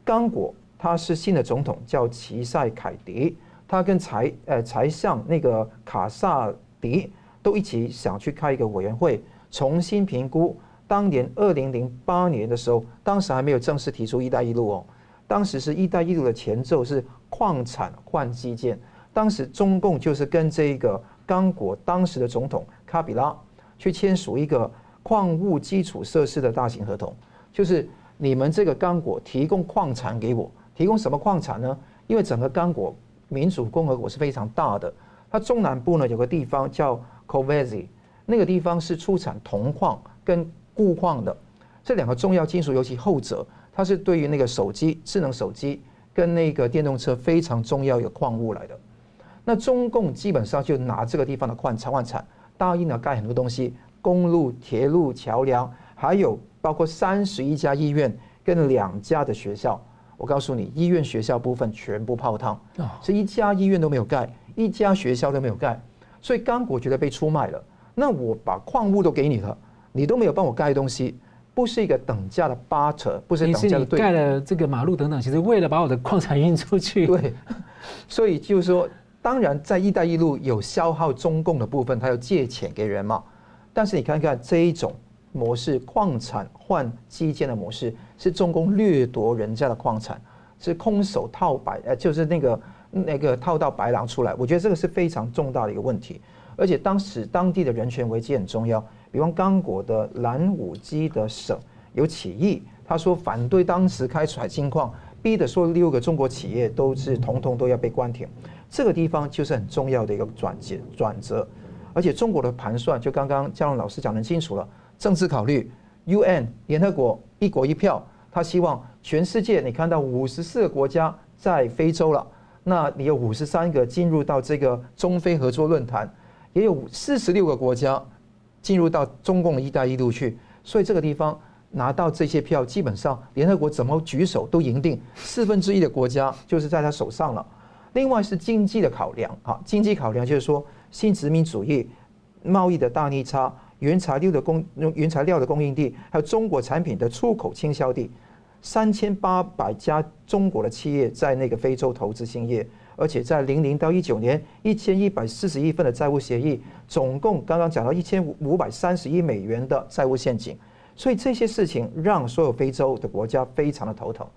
刚果他是新的总统，叫齐塞凯迪，他跟财呃财相那个卡萨迪都一起想去开一个委员会，重新评估。”当年二零零八年的时候，当时还没有正式提出“一带一路”哦，当时是一带一路的前奏是矿产换基建。当时中共就是跟这个刚果当时的总统卡比拉去签署一个矿物基础设施的大型合同，就是你们这个刚果提供矿产给我，提供什么矿产呢？因为整个刚果民主共和国是非常大的，它中南部呢有个地方叫 Kolwezi，那个地方是出产铜矿跟钴矿的这两个重要金属，尤其后者，它是对于那个手机、智能手机跟那个电动车非常重要一个矿物来的。那中共基本上就拿这个地方的矿产、矿产，答应了盖很多东西，公路、铁路、桥梁，还有包括三十一家医院跟两家的学校。我告诉你，医院、学校部分全部泡汤，是一家医院都没有盖，一家学校都没有盖，所以刚果觉得被出卖了。那我把矿物都给你了。你都没有帮我盖东西，不是一个等价的 barter，不是等价的对。你盖了这个马路等等，其实为了把我的矿产运出去。对，所以就是说，当然在“一带一路”有消耗中共的部分，他要借钱给人嘛。但是你看看这一种模式，矿产换基建的模式，是中共掠夺人家的矿产，是空手套白，呃，就是那个那个套到白狼出来。我觉得这个是非常重大的一个问题，而且当时当地的人权危机很重要。比方刚果的蓝武基的省有起义，他说反对当时开采金矿，逼得说六个中国企业都是统统都要被关停。这个地方就是很重要的一个转折转折，而且中国的盘算就刚刚嘉龙老师讲得清楚了，政治考虑，UN 联合国一国一票，他希望全世界你看到五十四个国家在非洲了，那你有五十三个进入到这个中非合作论坛，也有四十六个国家。进入到中共一带一路去，所以这个地方拿到这些票，基本上联合国怎么举手都赢定，四分之一的国家就是在他手上了。另外是经济的考量，啊，经济考量就是说新殖民主义、贸易的大逆差、原材料的供原材料的供应地，还有中国产品的出口倾销地，三千八百家中国的企业在那个非洲投资兴业。而且在零零到一九年，一千一百四十一份的债务协议，总共刚刚讲到一千五百三十亿美元的债务陷阱，所以这些事情让所有非洲的国家非常的头疼。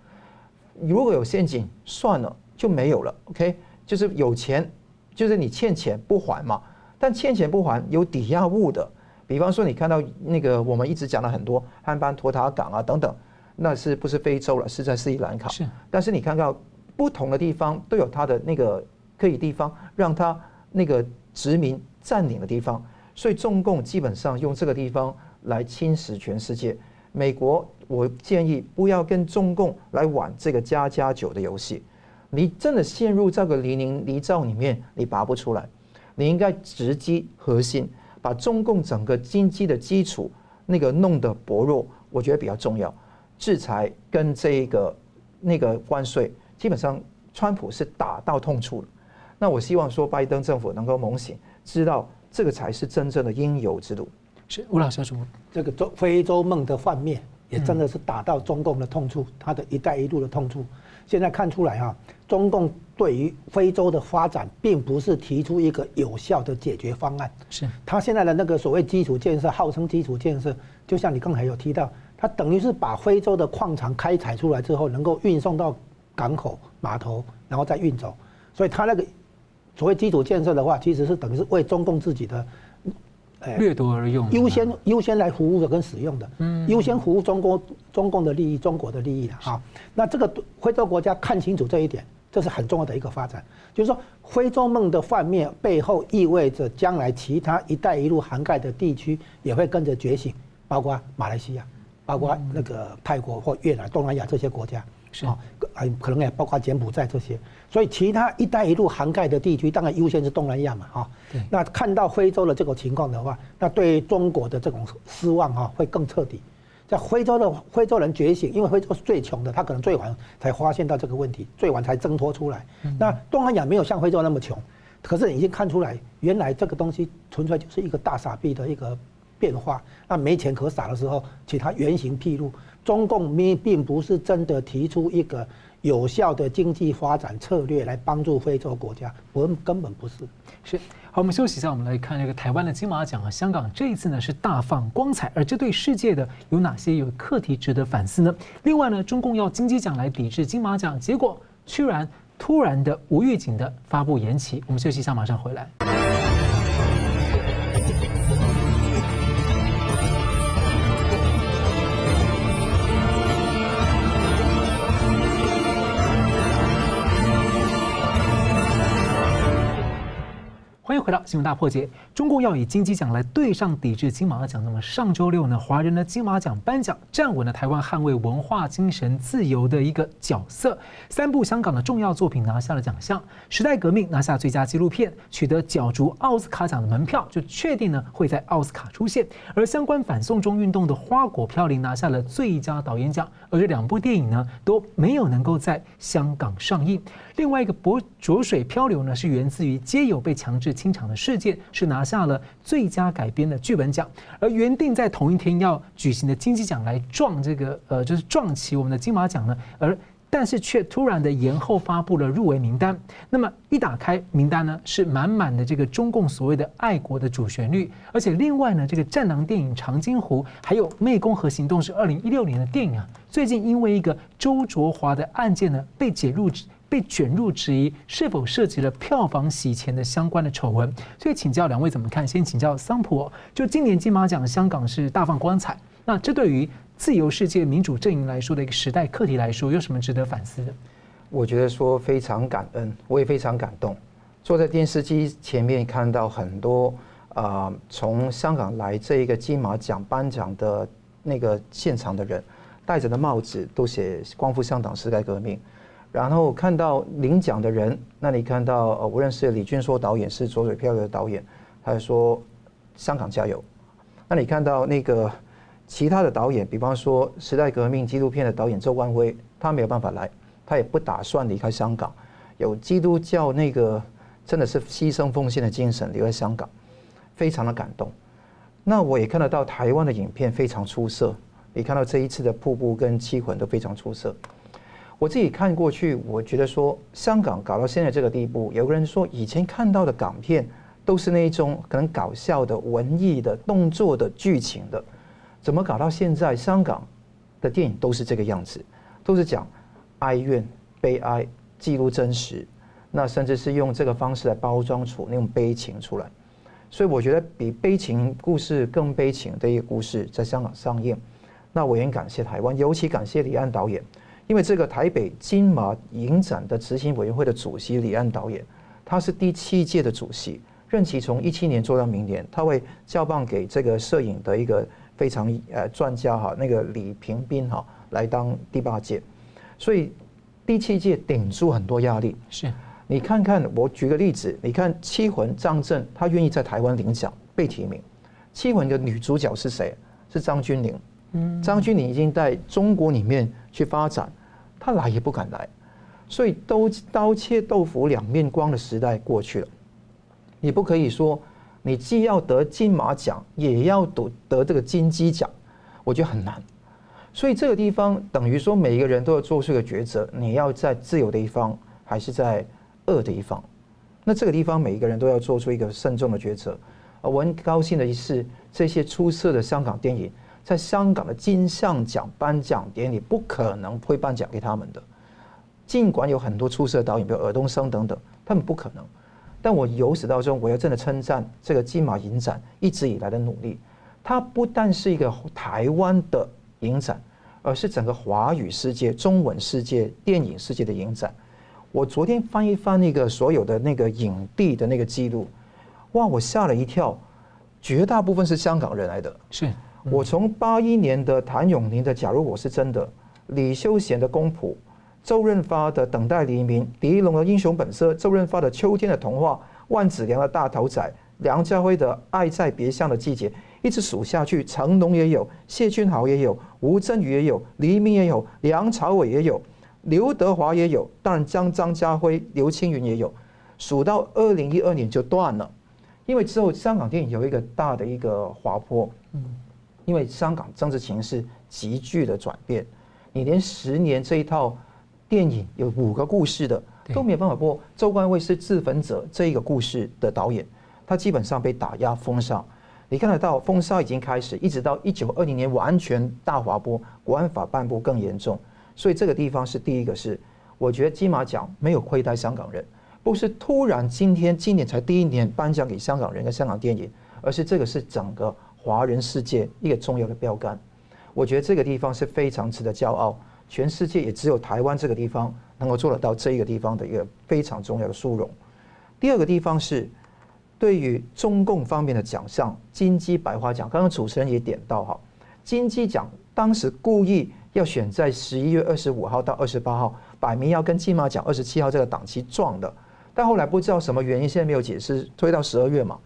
如果有陷阱，算了就没有了。OK，就是有钱，就是你欠钱不还嘛。但欠钱不还有抵押物的，比方说你看到那个我们一直讲了很多汉班托塔港啊等等，那是不是非洲了？是在斯里兰卡。是，但是你看到。不同的地方都有它的那个可以地方，让它那个殖民占领的地方，所以中共基本上用这个地方来侵蚀全世界。美国，我建议不要跟中共来玩这个家家酒的游戏。你真的陷入这个泥泞泥沼里面，你拔不出来。你应该直击核心，把中共整个经济的基础那个弄得薄弱，我觉得比较重要。制裁跟这个那个关税，基本上川普是打到痛处了。那我希望说，拜登政府能够猛醒，知道这个才是真正的应有之路。是吴老师说，这个中非洲梦的幻灭，也真的是打到中共的痛处，他的一带一路的痛处。现在看出来啊，中共对于非洲的发展，并不是提出一个有效的解决方案。是，他现在的那个所谓基础建设，号称基础建设，就像你刚才有提到，他等于是把非洲的矿场开采出来之后，能够运送到港口码头，然后再运走。所以他那个所谓基础建设的话，其实是等于是为中共自己的。掠夺而用，优先优先来服务的跟使用的，嗯，优先服务中国中共的利益，中国的利益的哈。那这个非洲国家看清楚这一点，这是很重要的一个发展。就是说，非洲梦的幻灭背后意味着将来其他“一带一路”涵盖的地区也会跟着觉醒，包括马来西亚，包括那个泰国或越南、东南亚这些国家。是。啊，可能也包括柬埔寨这些，所以其他“一带一路”涵盖的地区，当然优先是东南亚嘛，哈。那看到非洲的这个情况的话，那对中国的这种失望哈，会更彻底。在非洲的非洲人觉醒，因为非洲是最穷的，他可能最晚才发现到这个问题，最晚才挣脱出来。那东南亚没有像非洲那么穷，可是已经看出来，原来这个东西纯粹就是一个大傻逼的一个变化。那没钱可撒的时候，其他原形毕露。中共咪并不是真的提出一个有效的经济发展策略来帮助非洲国家，我们根本不是。是，好，我们休息一下，我们来看这个台湾的金马奖啊，香港这一次呢是大放光彩，而这对世界的有哪些有课题值得反思呢？另外呢，中共要金鸡奖来抵制金马奖，结果居然突然的无预警的发布延期。我们休息一下，马上回来。迎回到新闻大破解。中共要以金鸡奖来对上抵制金马奖。那么上周六呢，华人的金马奖颁奖站稳了台湾捍卫文化精神自由的一个角色。三部香港的重要作品拿下了奖项，《时代革命》拿下最佳纪录片，取得角逐奥斯卡奖的门票，就确定呢会在奥斯卡出现。而相关反送中运动的《花果飘零》拿下了最佳导演奖。而这两部电影呢都没有能够在香港上映。另外一个《浊浊水漂流》呢是源自于街友被强制。清场的事件是拿下了最佳改编的剧本奖，而原定在同一天要举行的金鸡奖来撞这个呃，就是撞起我们的金马奖呢，而但是却突然的延后发布了入围名单。那么一打开名单呢，是满满的这个中共所谓的爱国的主旋律，而且另外呢，这个战狼电影《长津湖》还有《湄公河行动》是二零一六年的电影啊，最近因为一个周卓华的案件呢被解入。被卷入质疑是否涉及了票房洗钱的相关的丑闻，所以请教两位怎么看？先请教桑普，就今年金马奖香港是大放光彩，那这对于自由世界民主阵营来说的一个时代课题来说，有什么值得反思的？我觉得说非常感恩，我也非常感动。坐在电视机前面看到很多啊，从香港来这一个金马奖颁奖的那个现场的人，戴着的帽子都写“光复香港，时代革命”。然后看到领奖的人，那你看到呃，无论是李俊硕导演是《左水漂流》的导演，他说“香港加油”。那你看到那个其他的导演，比方说《时代革命》纪录片的导演周万辉，他没有办法来，他也不打算离开香港。有基督教那个真的是牺牲奉献的精神留在香港，非常的感动。那我也看得到台湾的影片非常出色，你看到这一次的《瀑布》跟《缉魂》都非常出色。我自己看过去，我觉得说香港搞到现在这个地步，有个人说以前看到的港片都是那种可能搞笑的、文艺的、动作的、剧情的，怎么搞到现在香港的电影都是这个样子，都是讲哀怨、悲哀，记录真实，那甚至是用这个方式来包装出那种悲情出来。所以我觉得比悲情故事更悲情的一个故事在香港上映，那我也很感谢台湾，尤其感谢李安导演。因为这个台北金马影展的执行委员会的主席李安导演，他是第七届的主席，任期从一七年做到明年，他会交棒给这个摄影的一个非常呃专家哈，那个李平斌哈来当第八届，所以第七届顶住很多压力。是，你看看我举个例子，你看《七魂》张震，他愿意在台湾领奖被提名，《七魂》的女主角是谁？是张钧甯。张钧甯已经在中国里面去发展，他来也不敢来，所以都刀切豆腐两面光的时代过去了。你不可以说，你既要得金马奖，也要得得这个金鸡奖，我觉得很难。所以这个地方等于说，每一个人都要做出一个抉择：你要在自由的一方，还是在恶的一方？那这个地方每一个人都要做出一个慎重的抉择。我很高兴的是，这些出色的香港电影，在香港的金像奖颁奖典礼不可能会颁奖给他们的。尽管有很多出色的导演，比如尔冬升等等，他们不可能。但我由始到终，我要真的称赞这个金马影展一直以来的努力。它不但是一个台湾的影展，而是整个华语世界、中文世界、电影世界的影展。我昨天翻一翻那个所有的那个影帝的那个记录，哇，我吓了一跳，绝大部分是香港人来的。是我从八一年的谭咏麟的《假如我是真的》，李修贤的《公仆》。周润发的《等待黎明》，狄龙的《英雄本色》，周润发的《秋天的童话》，万梓良的大头仔，梁家辉的《爱在别乡的季节》，一直数下去，成龙也有，谢君豪也有，吴镇宇也有，黎明也有，梁朝伟也有，刘德华也有，当然张张家辉、刘青云也有，数到二零一二年就断了，因为之后香港电影有一个大的一个滑坡，嗯，因为香港政治情势急剧的转变，你连十年这一套。电影有五个故事的都没有办法播。周冠威是自焚者这一个故事的导演，他基本上被打压封杀。你看得到封杀已经开始，一直到一九二零年完全大滑坡，国安法颁布更严重。所以这个地方是第一个是，我觉得金马奖没有亏待香港人，不是突然今天今年才第一年颁奖给香港人跟香港电影，而是这个是整个华人世界一个重要的标杆。我觉得这个地方是非常值得骄傲。全世界也只有台湾这个地方能够做得到这一个地方的一个非常重要的殊荣。第二个地方是对于中共方面的奖项，金鸡百花奖，刚刚主持人也点到哈，金鸡奖当时故意要选在十一月二十五号到二十八号，摆明要跟金马奖二十七号这个档期撞的，但后来不知道什么原因，现在没有解释，推到十二月嘛。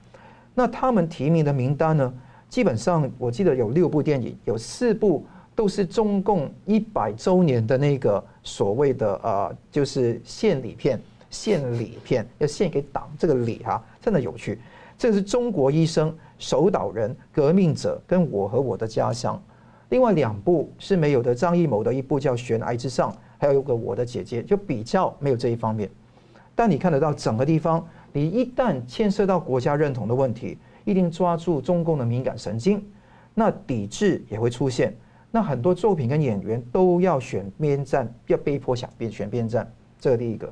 那他们提名的名单呢，基本上我记得有六部电影，有四部。都是中共一百周年的那个所谓的呃，就是献礼片，献礼片要献给党，这个礼哈真的有趣。这是中国医生、守岛人、革命者跟我和我的家乡。另外两部是没有的，张艺谋的一部叫《悬崖之上》，还有一个我的姐姐，就比较没有这一方面。但你看得到整个地方，你一旦牵涉到国家认同的问题，一定抓住中共的敏感神经，那抵制也会出现。那很多作品跟演员都要选边站，要被迫想边选边站，这个第一个。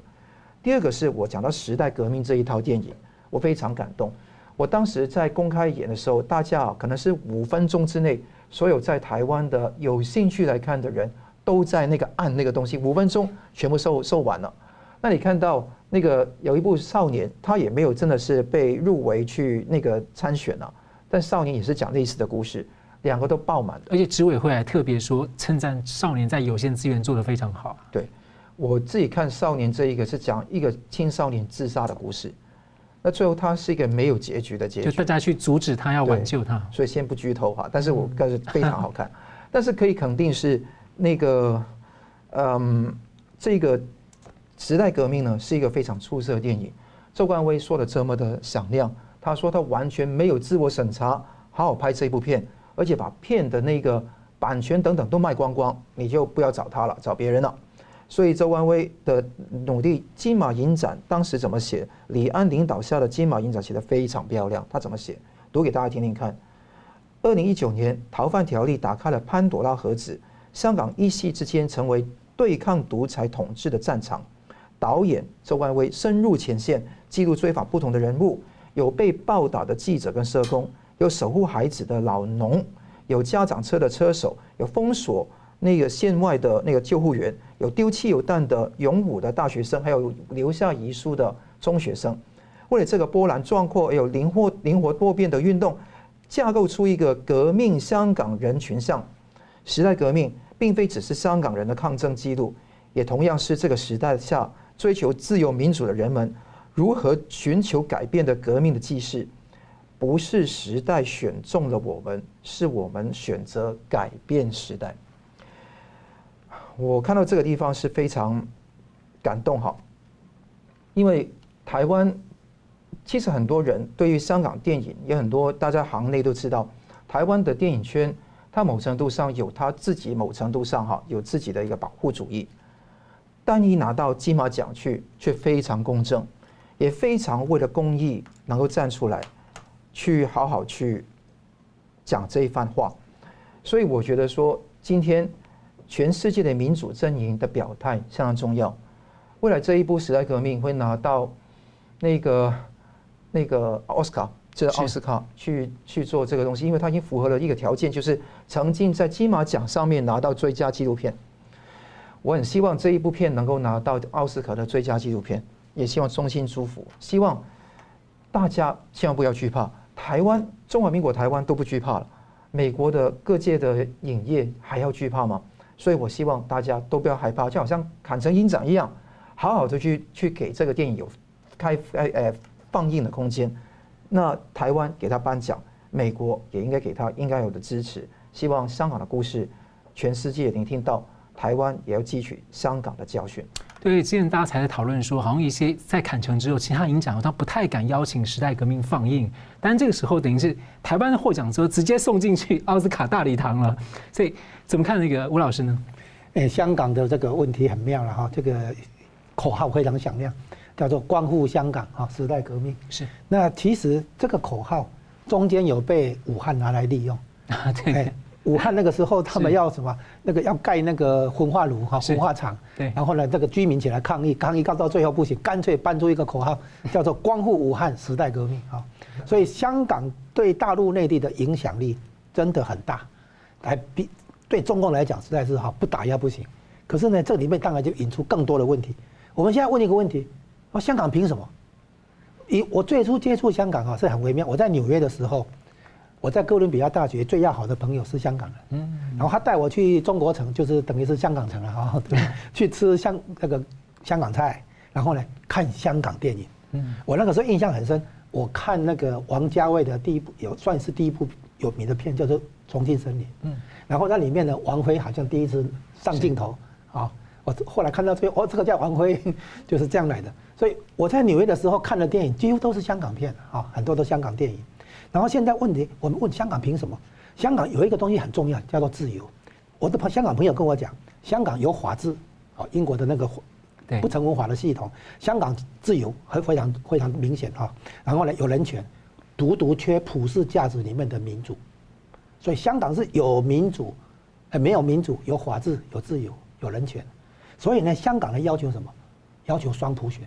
第二个是我讲到时代革命这一套电影，我非常感动。我当时在公开演的时候，大家可能是五分钟之内，所有在台湾的有兴趣来看的人都在那个按那个东西，五分钟全部收收完了。那你看到那个有一部少年，他也没有真的是被入围去那个参选啊，但少年也是讲类似的故事。两个都爆满，而且执委会还特别说称赞少年在有限资源做得非常好。对，我自己看少年这一个是讲一个青少年自杀的故事，那最后他是一个没有结局的结局，就大家去阻止他要挽救他，所以先不剧透哈。但是我觉得非常好看，但是可以肯定是那个，嗯，这个时代革命呢是一个非常出色的电影。周冠威说的这么的响亮，他说他完全没有自我审查，好好拍这部片。而且把片的那个版权等等都卖光光，你就不要找他了，找别人了。所以周冠威的努力，金马影展当时怎么写？李安领导下的金马影展写得非常漂亮。他怎么写？读给大家听听看。二零一九年逃犯条例打开了潘朵拉盒子，香港一夕之间成为对抗独裁统治的战场。导演周冠威深入前线，记录追访不同的人物，有被暴打的记者跟社工。有守护孩子的老农，有家长车的车手，有封锁那个线外的那个救护员，有丢汽油弹的勇武的大学生，还有留下遗书的中学生。为了这个波澜壮阔、有灵活灵活多变的运动，架构出一个革命香港人群像。时代革命并非只是香港人的抗争记录，也同样是这个时代下追求自由民主的人们如何寻求改变的革命的记事。不是时代选中了我们，是我们选择改变时代。我看到这个地方是非常感动哈，因为台湾其实很多人对于香港电影也很多，大家行内都知道，台湾的电影圈，它某程度上有它自己某程度上哈有自己的一个保护主义，但一拿到金马奖去，却非常公正，也非常为了公益能够站出来，去好好去讲这一番话，所以我觉得说今天。全世界的民主阵营的表态相当重要。未来这一部时代革命会拿到那个那个奥斯卡，这个奥斯卡去去做这个东西，因为它已经符合了一个条件，就是曾经在金马奖上面拿到最佳纪录片。我很希望这一部片能够拿到奥斯卡的最佳纪录片，也希望衷心祝福，希望大家千万不要惧怕。台湾，中华民国台湾都不惧怕了，美国的各界的影业还要惧怕吗？所以我希望大家都不要害怕，就好像坎城影展一样，好好的去去给这个电影有开诶诶放映的空间。那台湾给他颁奖，美国也应该给他应该有的支持。希望香港的故事，全世界聆听到，台湾也要汲取香港的教训。对，之前大家才在讨论说，好像一些在坎城之后，其他影展他不太敢邀请《时代革命》放映，但这个时候等于是台湾的获奖之后直接送进去奥斯卡大礼堂了，所以。怎么看那个吴老师呢？诶，香港的这个问题很妙了哈，这个口号非常响亮，叫做“光复香港”啊，时代革命是。那其实这个口号中间有被武汉拿来利用 啊，对。武汉那个时候他们要什么？那个要盖那个焚化炉哈，焚化厂。对。然后呢，这个居民起来抗议，抗议告到最后不行，干脆搬出一个口号，叫做“光复武汉时代革命”哈。所以香港对大陆内地的影响力真的很大，还比。对中共来讲实在是哈不打压不行，可是呢，这里面当然就引出更多的问题。我们现在问一个问题：啊，香港凭什么？以我最初接触香港啊是很微妙。我在纽约的时候，我在哥伦比亚大学最要好的朋友是香港人，嗯，然后他带我去中国城，就是等于是香港城了 啊，去吃香那个香港菜，然后呢看香港电影。嗯，我那个时候印象很深，我看那个王家卫的第一部有算是第一部有名的片，叫做《重庆森林》。嗯。然后那里面呢，王菲好像第一次上镜头啊！我后来看到这个，哦，这个叫王菲，就是这样来的。所以我在纽约的时候看的电影几乎都是香港片啊，很多都香港电影。然后现在问题，我们问香港凭什么？香港有一个东西很重要，叫做自由。我的朋香港朋友跟我讲，香港有法治，啊，英国的那个不成文法的系统，香港自由很非常非常明显啊。然后呢，有人权，独独缺普世价值里面的民主。所以香港是有民主，呃，没有民主，有法治，有自由，有人权。所以呢，香港的要求什么？要求双普选。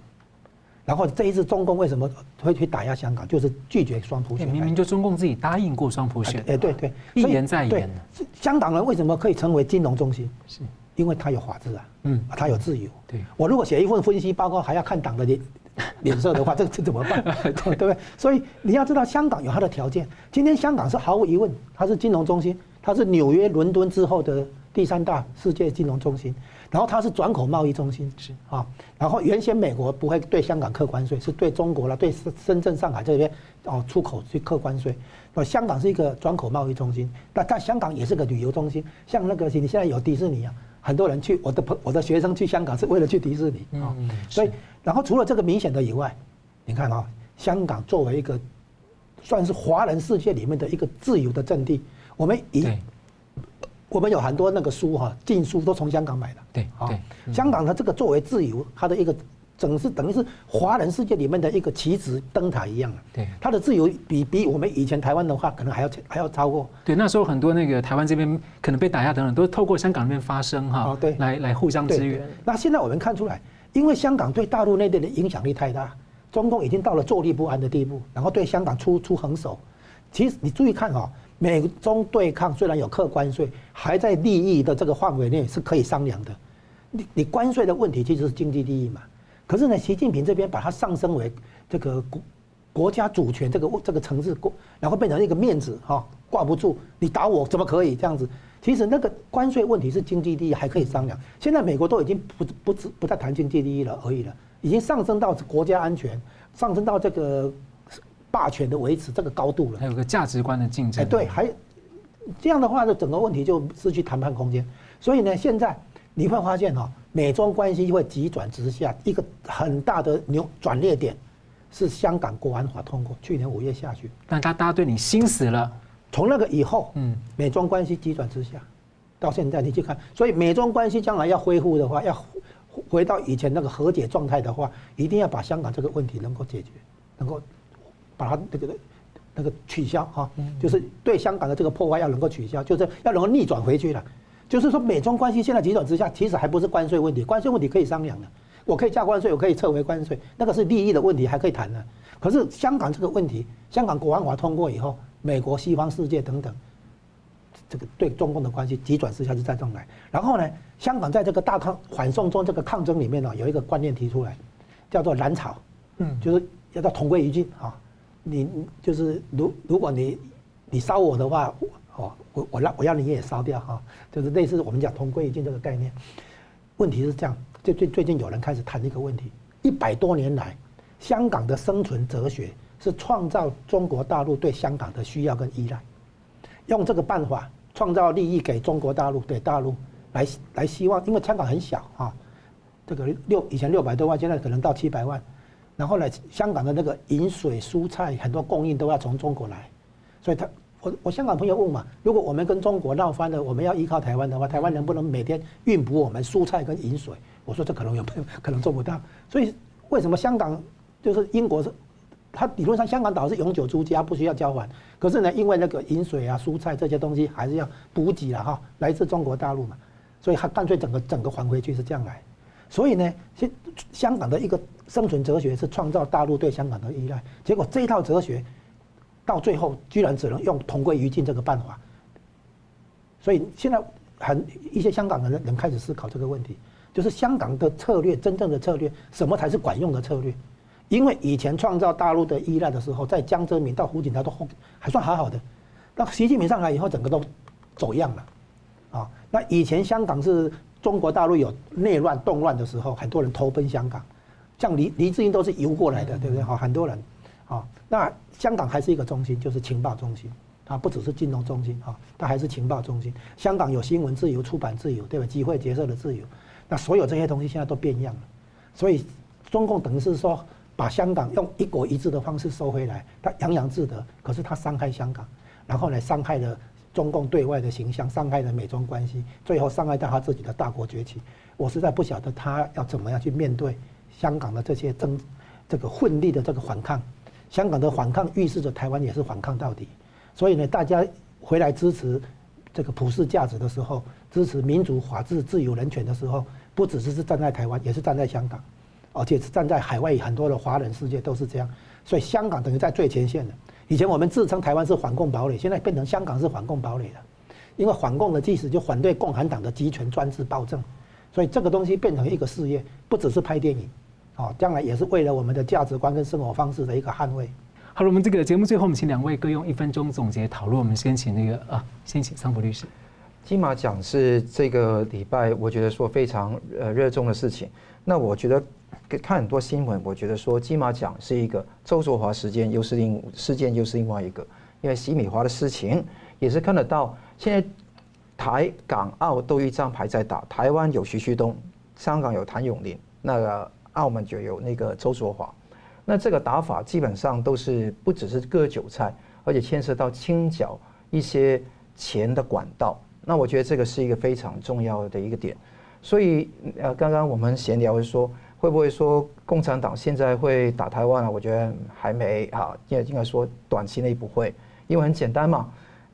然后这一次中共为什么会去打压香港？就是拒绝双普选。明明就中共自己答应过双普选。哎，对对，一言再言。香港人为什么可以成为金融中心？是因为他有法治啊，嗯，他有自由。对，我如果写一份分析报告，还要看党的脸。脸色的话，这这怎么办？对不对？所以你要知道，香港有它的条件。今天香港是毫无疑问，它是金融中心，它是纽约、伦敦之后的第三大世界金融中心。然后它是转口贸易中心，是啊。然后原先美国不会对香港课关税，是对中国了，对深深圳、上海这边哦出口去课关税。那香港是一个转口贸易中心，那但香港也是个旅游中心。像那个你现在有迪士尼啊，很多人去，我的朋我的学生去香港是为了去迪士尼啊，所以。然后除了这个明显的以外，你看啊，香港作为一个算是华人世界里面的一个自由的阵地，我们以我们有很多那个书哈，禁书都从香港买的。对啊，香港它这个作为自由，它的一个整是等于是华人世界里面的一个旗帜灯塔一样。对，它的自由比比我们以前台湾的话，可能还要还要超过。对，那时候很多那个台湾这边可能被打压等等，都透过香港那边发声哈，对，来来互相支援。那现在我们看出来。因为香港对大陆内地的影响力太大，中共已经到了坐立不安的地步，然后对香港出出狠手。其实你注意看哈，美中对抗虽然有课关税，还在利益的这个范围内是可以商量的。你你关税的问题其实是经济利益嘛。可是呢，习近平这边把它上升为这个国国家主权这个这个层次过，然后变成一个面子哈挂不住，你打我怎么可以这样子？其实那个关税问题是经济利益还可以商量，现在美国都已经不不不不再谈经济利益了而已了，已经上升到国家安全，上升到这个霸权的维持这个高度了。还有个价值观的竞争。哎，对，还这样的话，呢整个问题就失去谈判空间。所以呢，现在你会发现哈，美中关系会急转直下，一个很大的扭转捩点。是香港国安法通过，去年五月下去，但他大家对你心死了。从那个以后，嗯，美中关系急转直下，到现在你去看，所以美中关系将来要恢复的话，要回到以前那个和解状态的话，一定要把香港这个问题能够解决，能够把它那个那个取消哈，就是对香港的这个破坏要能够取消，就是要能够逆转回去了。就是说，美中关系现在急转直下，其实还不是关税问题，关税问题可以商量的。我可以加关税，我可以撤回关税，那个是利益的问题，还可以谈呢。可是香港这个问题，香港国安法通过以后，美国、西方世界等等，这个对中共的关系急转直下是在这来。然后呢，香港在这个大抗反送中这个抗争里面呢，有一个观念提出来，叫做蓝草，嗯，就是要到同归于尽啊。你就是如如果你你烧我的话，哦，我我让我要你也烧掉哈，就是类似我们讲同归于尽这个概念。问题是这样。最最最近有人开始谈一个问题：一百多年来，香港的生存哲学是创造中国大陆对香港的需要跟依赖，用这个办法创造利益给中国大陆，给大陆来来希望，因为香港很小啊，这个六以前六百多万，现在可能到七百万，然后呢，香港的那个饮水、蔬菜很多供应都要从中国来，所以他。我我香港朋友问嘛，如果我们跟中国闹翻了，我们要依靠台湾的话，台湾能不能每天运补我们蔬菜跟饮水？我说这可能有可能做不到。所以为什么香港就是英国是，它理论上香港岛是永久租家，不需要交还。可是呢，因为那个饮水啊、蔬菜这些东西还是要补给了哈，来自中国大陆嘛，所以他干脆整个整个还回去是这样来。所以呢，香香港的一个生存哲学是创造大陆对香港的依赖，结果这一套哲学。到最后，居然只能用同归于尽这个办法，所以现在很一些香港的人人开始思考这个问题，就是香港的策略，真正的策略，什么才是管用的策略？因为以前创造大陆的依赖的时候，在江泽民到胡锦涛都还算好好的，那习近平上来以后，整个都走样了，啊，那以前香港是中国大陆有内乱动乱的时候，很多人投奔香港，像黎黎智英都是游过来的，对不对？好，很多人。啊，那香港还是一个中心，就是情报中心，它不只是金融中心啊，它还是情报中心。香港有新闻自由、出版自由，对吧？集会结社的自由，那所有这些东西现在都变样了。所以中共等于是说，把香港用一国一制的方式收回来，他洋洋自得，可是他伤害香港，然后呢，伤害了中共对外的形象，伤害了美中关系，最后伤害到他自己的大国崛起。我实在不晓得他要怎么样去面对香港的这些争这个混力的这个反抗。香港的反抗预示着台湾也是反抗到底，所以呢，大家回来支持这个普世价值的时候，支持民主、法治、自由、人权的时候，不只是是站在台湾，也是站在香港，而且是站在海外很多的华人世界都是这样。所以香港等于在最前线的。以前我们自称台湾是反共堡垒，现在变成香港是反共堡垒了，因为反共的即使就反对共产党的集权专制暴政，所以这个东西变成一个事业，不只是拍电影。哦，将来也是为了我们的价值观跟生活方式的一个捍卫。好了，我们这个节目最后，我们请两位各用一分钟总结讨论。我们先请那个啊，先请桑普律师。金马奖是这个礼拜我觉得说非常呃热衷的事情。那我觉得看很多新闻，我觉得说金马奖是一个周卓华事件，又是另事件又是另外一个，因为洗米华的事情也是看得到。现在台港澳都一张牌在打，台湾有徐旭东，香港有谭咏麟，那个。澳门就有那个周卓华，那这个打法基本上都是不只是割韭菜，而且牵涉到清缴一些钱的管道。那我觉得这个是一个非常重要的一个点。所以呃，刚刚我们闲聊说，会不会说共产党现在会打台湾啊？我觉得还没啊，应应该说短期内不会，因为很简单嘛，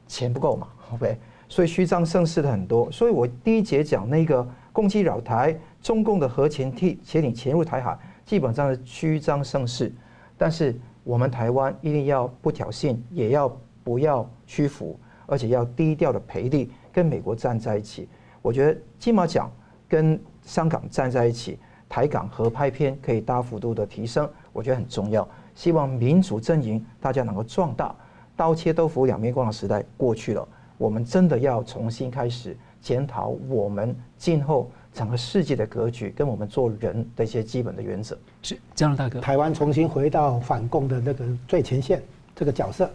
钱不够嘛，OK。所以虚张声势的很多。所以我第一节讲那个攻击扰台。中共的核潜艇潜艇潜入台海，基本上是虚张声势。但是我们台湾一定要不挑衅，也要不要屈服，而且要低调的赔力，跟美国站在一起。我觉得金马奖跟香港站在一起，台港合拍片可以大幅度的提升，我觉得很重要。希望民主阵营大家能够壮大。刀切豆腐两面光的时代过去了，我们真的要重新开始检讨我们今后整个世界的格局，跟我们做人的一些基本的原则。是，江龙大哥，台湾重新回到反共的那个最前线这个角色，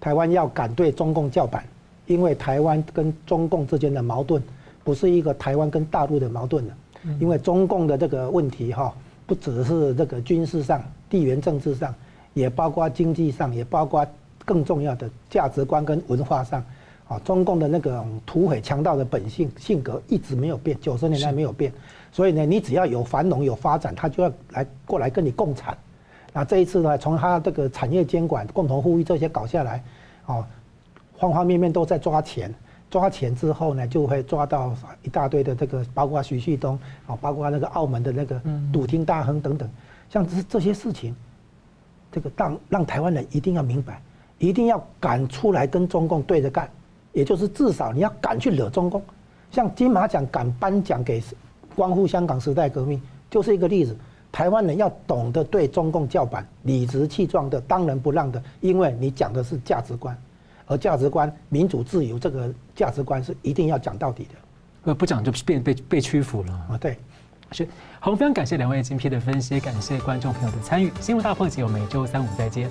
台湾要敢对中共叫板，因为台湾跟中共之间的矛盾不是一个台湾跟大陆的矛盾了，因为中共的这个问题哈，不只是这个军事上、地缘政治上，也包括经济上，也包括。更重要的价值观跟文化上，啊，中共的那个土匪强盗的本性性格一直没有变，九十年代没有变，所以呢，你只要有繁荣有发展，他就要来过来跟你共产。那这一次呢，从他这个产业监管、共同富裕这些搞下来，哦，方方面面都在抓钱，抓钱之后呢，就会抓到一大堆的这个，包括徐旭东啊，包括那个澳门的那个赌厅大亨等等，像这这些事情，这个让让台湾人一定要明白。一定要敢出来跟中共对着干，也就是至少你要敢去惹中共。像金马奖敢颁奖给光复香港时代革命，就是一个例子。台湾人要懂得对中共叫板，理直气壮的，当仁不让的，因为你讲的是价值观，而价值观民主自由这个价值观是一定要讲到底的。呃，不讲就变被被屈服了啊。对，是好，非常感谢两位精辟的分析，感谢观众朋友的参与。新闻大破解，我们每周三五再见。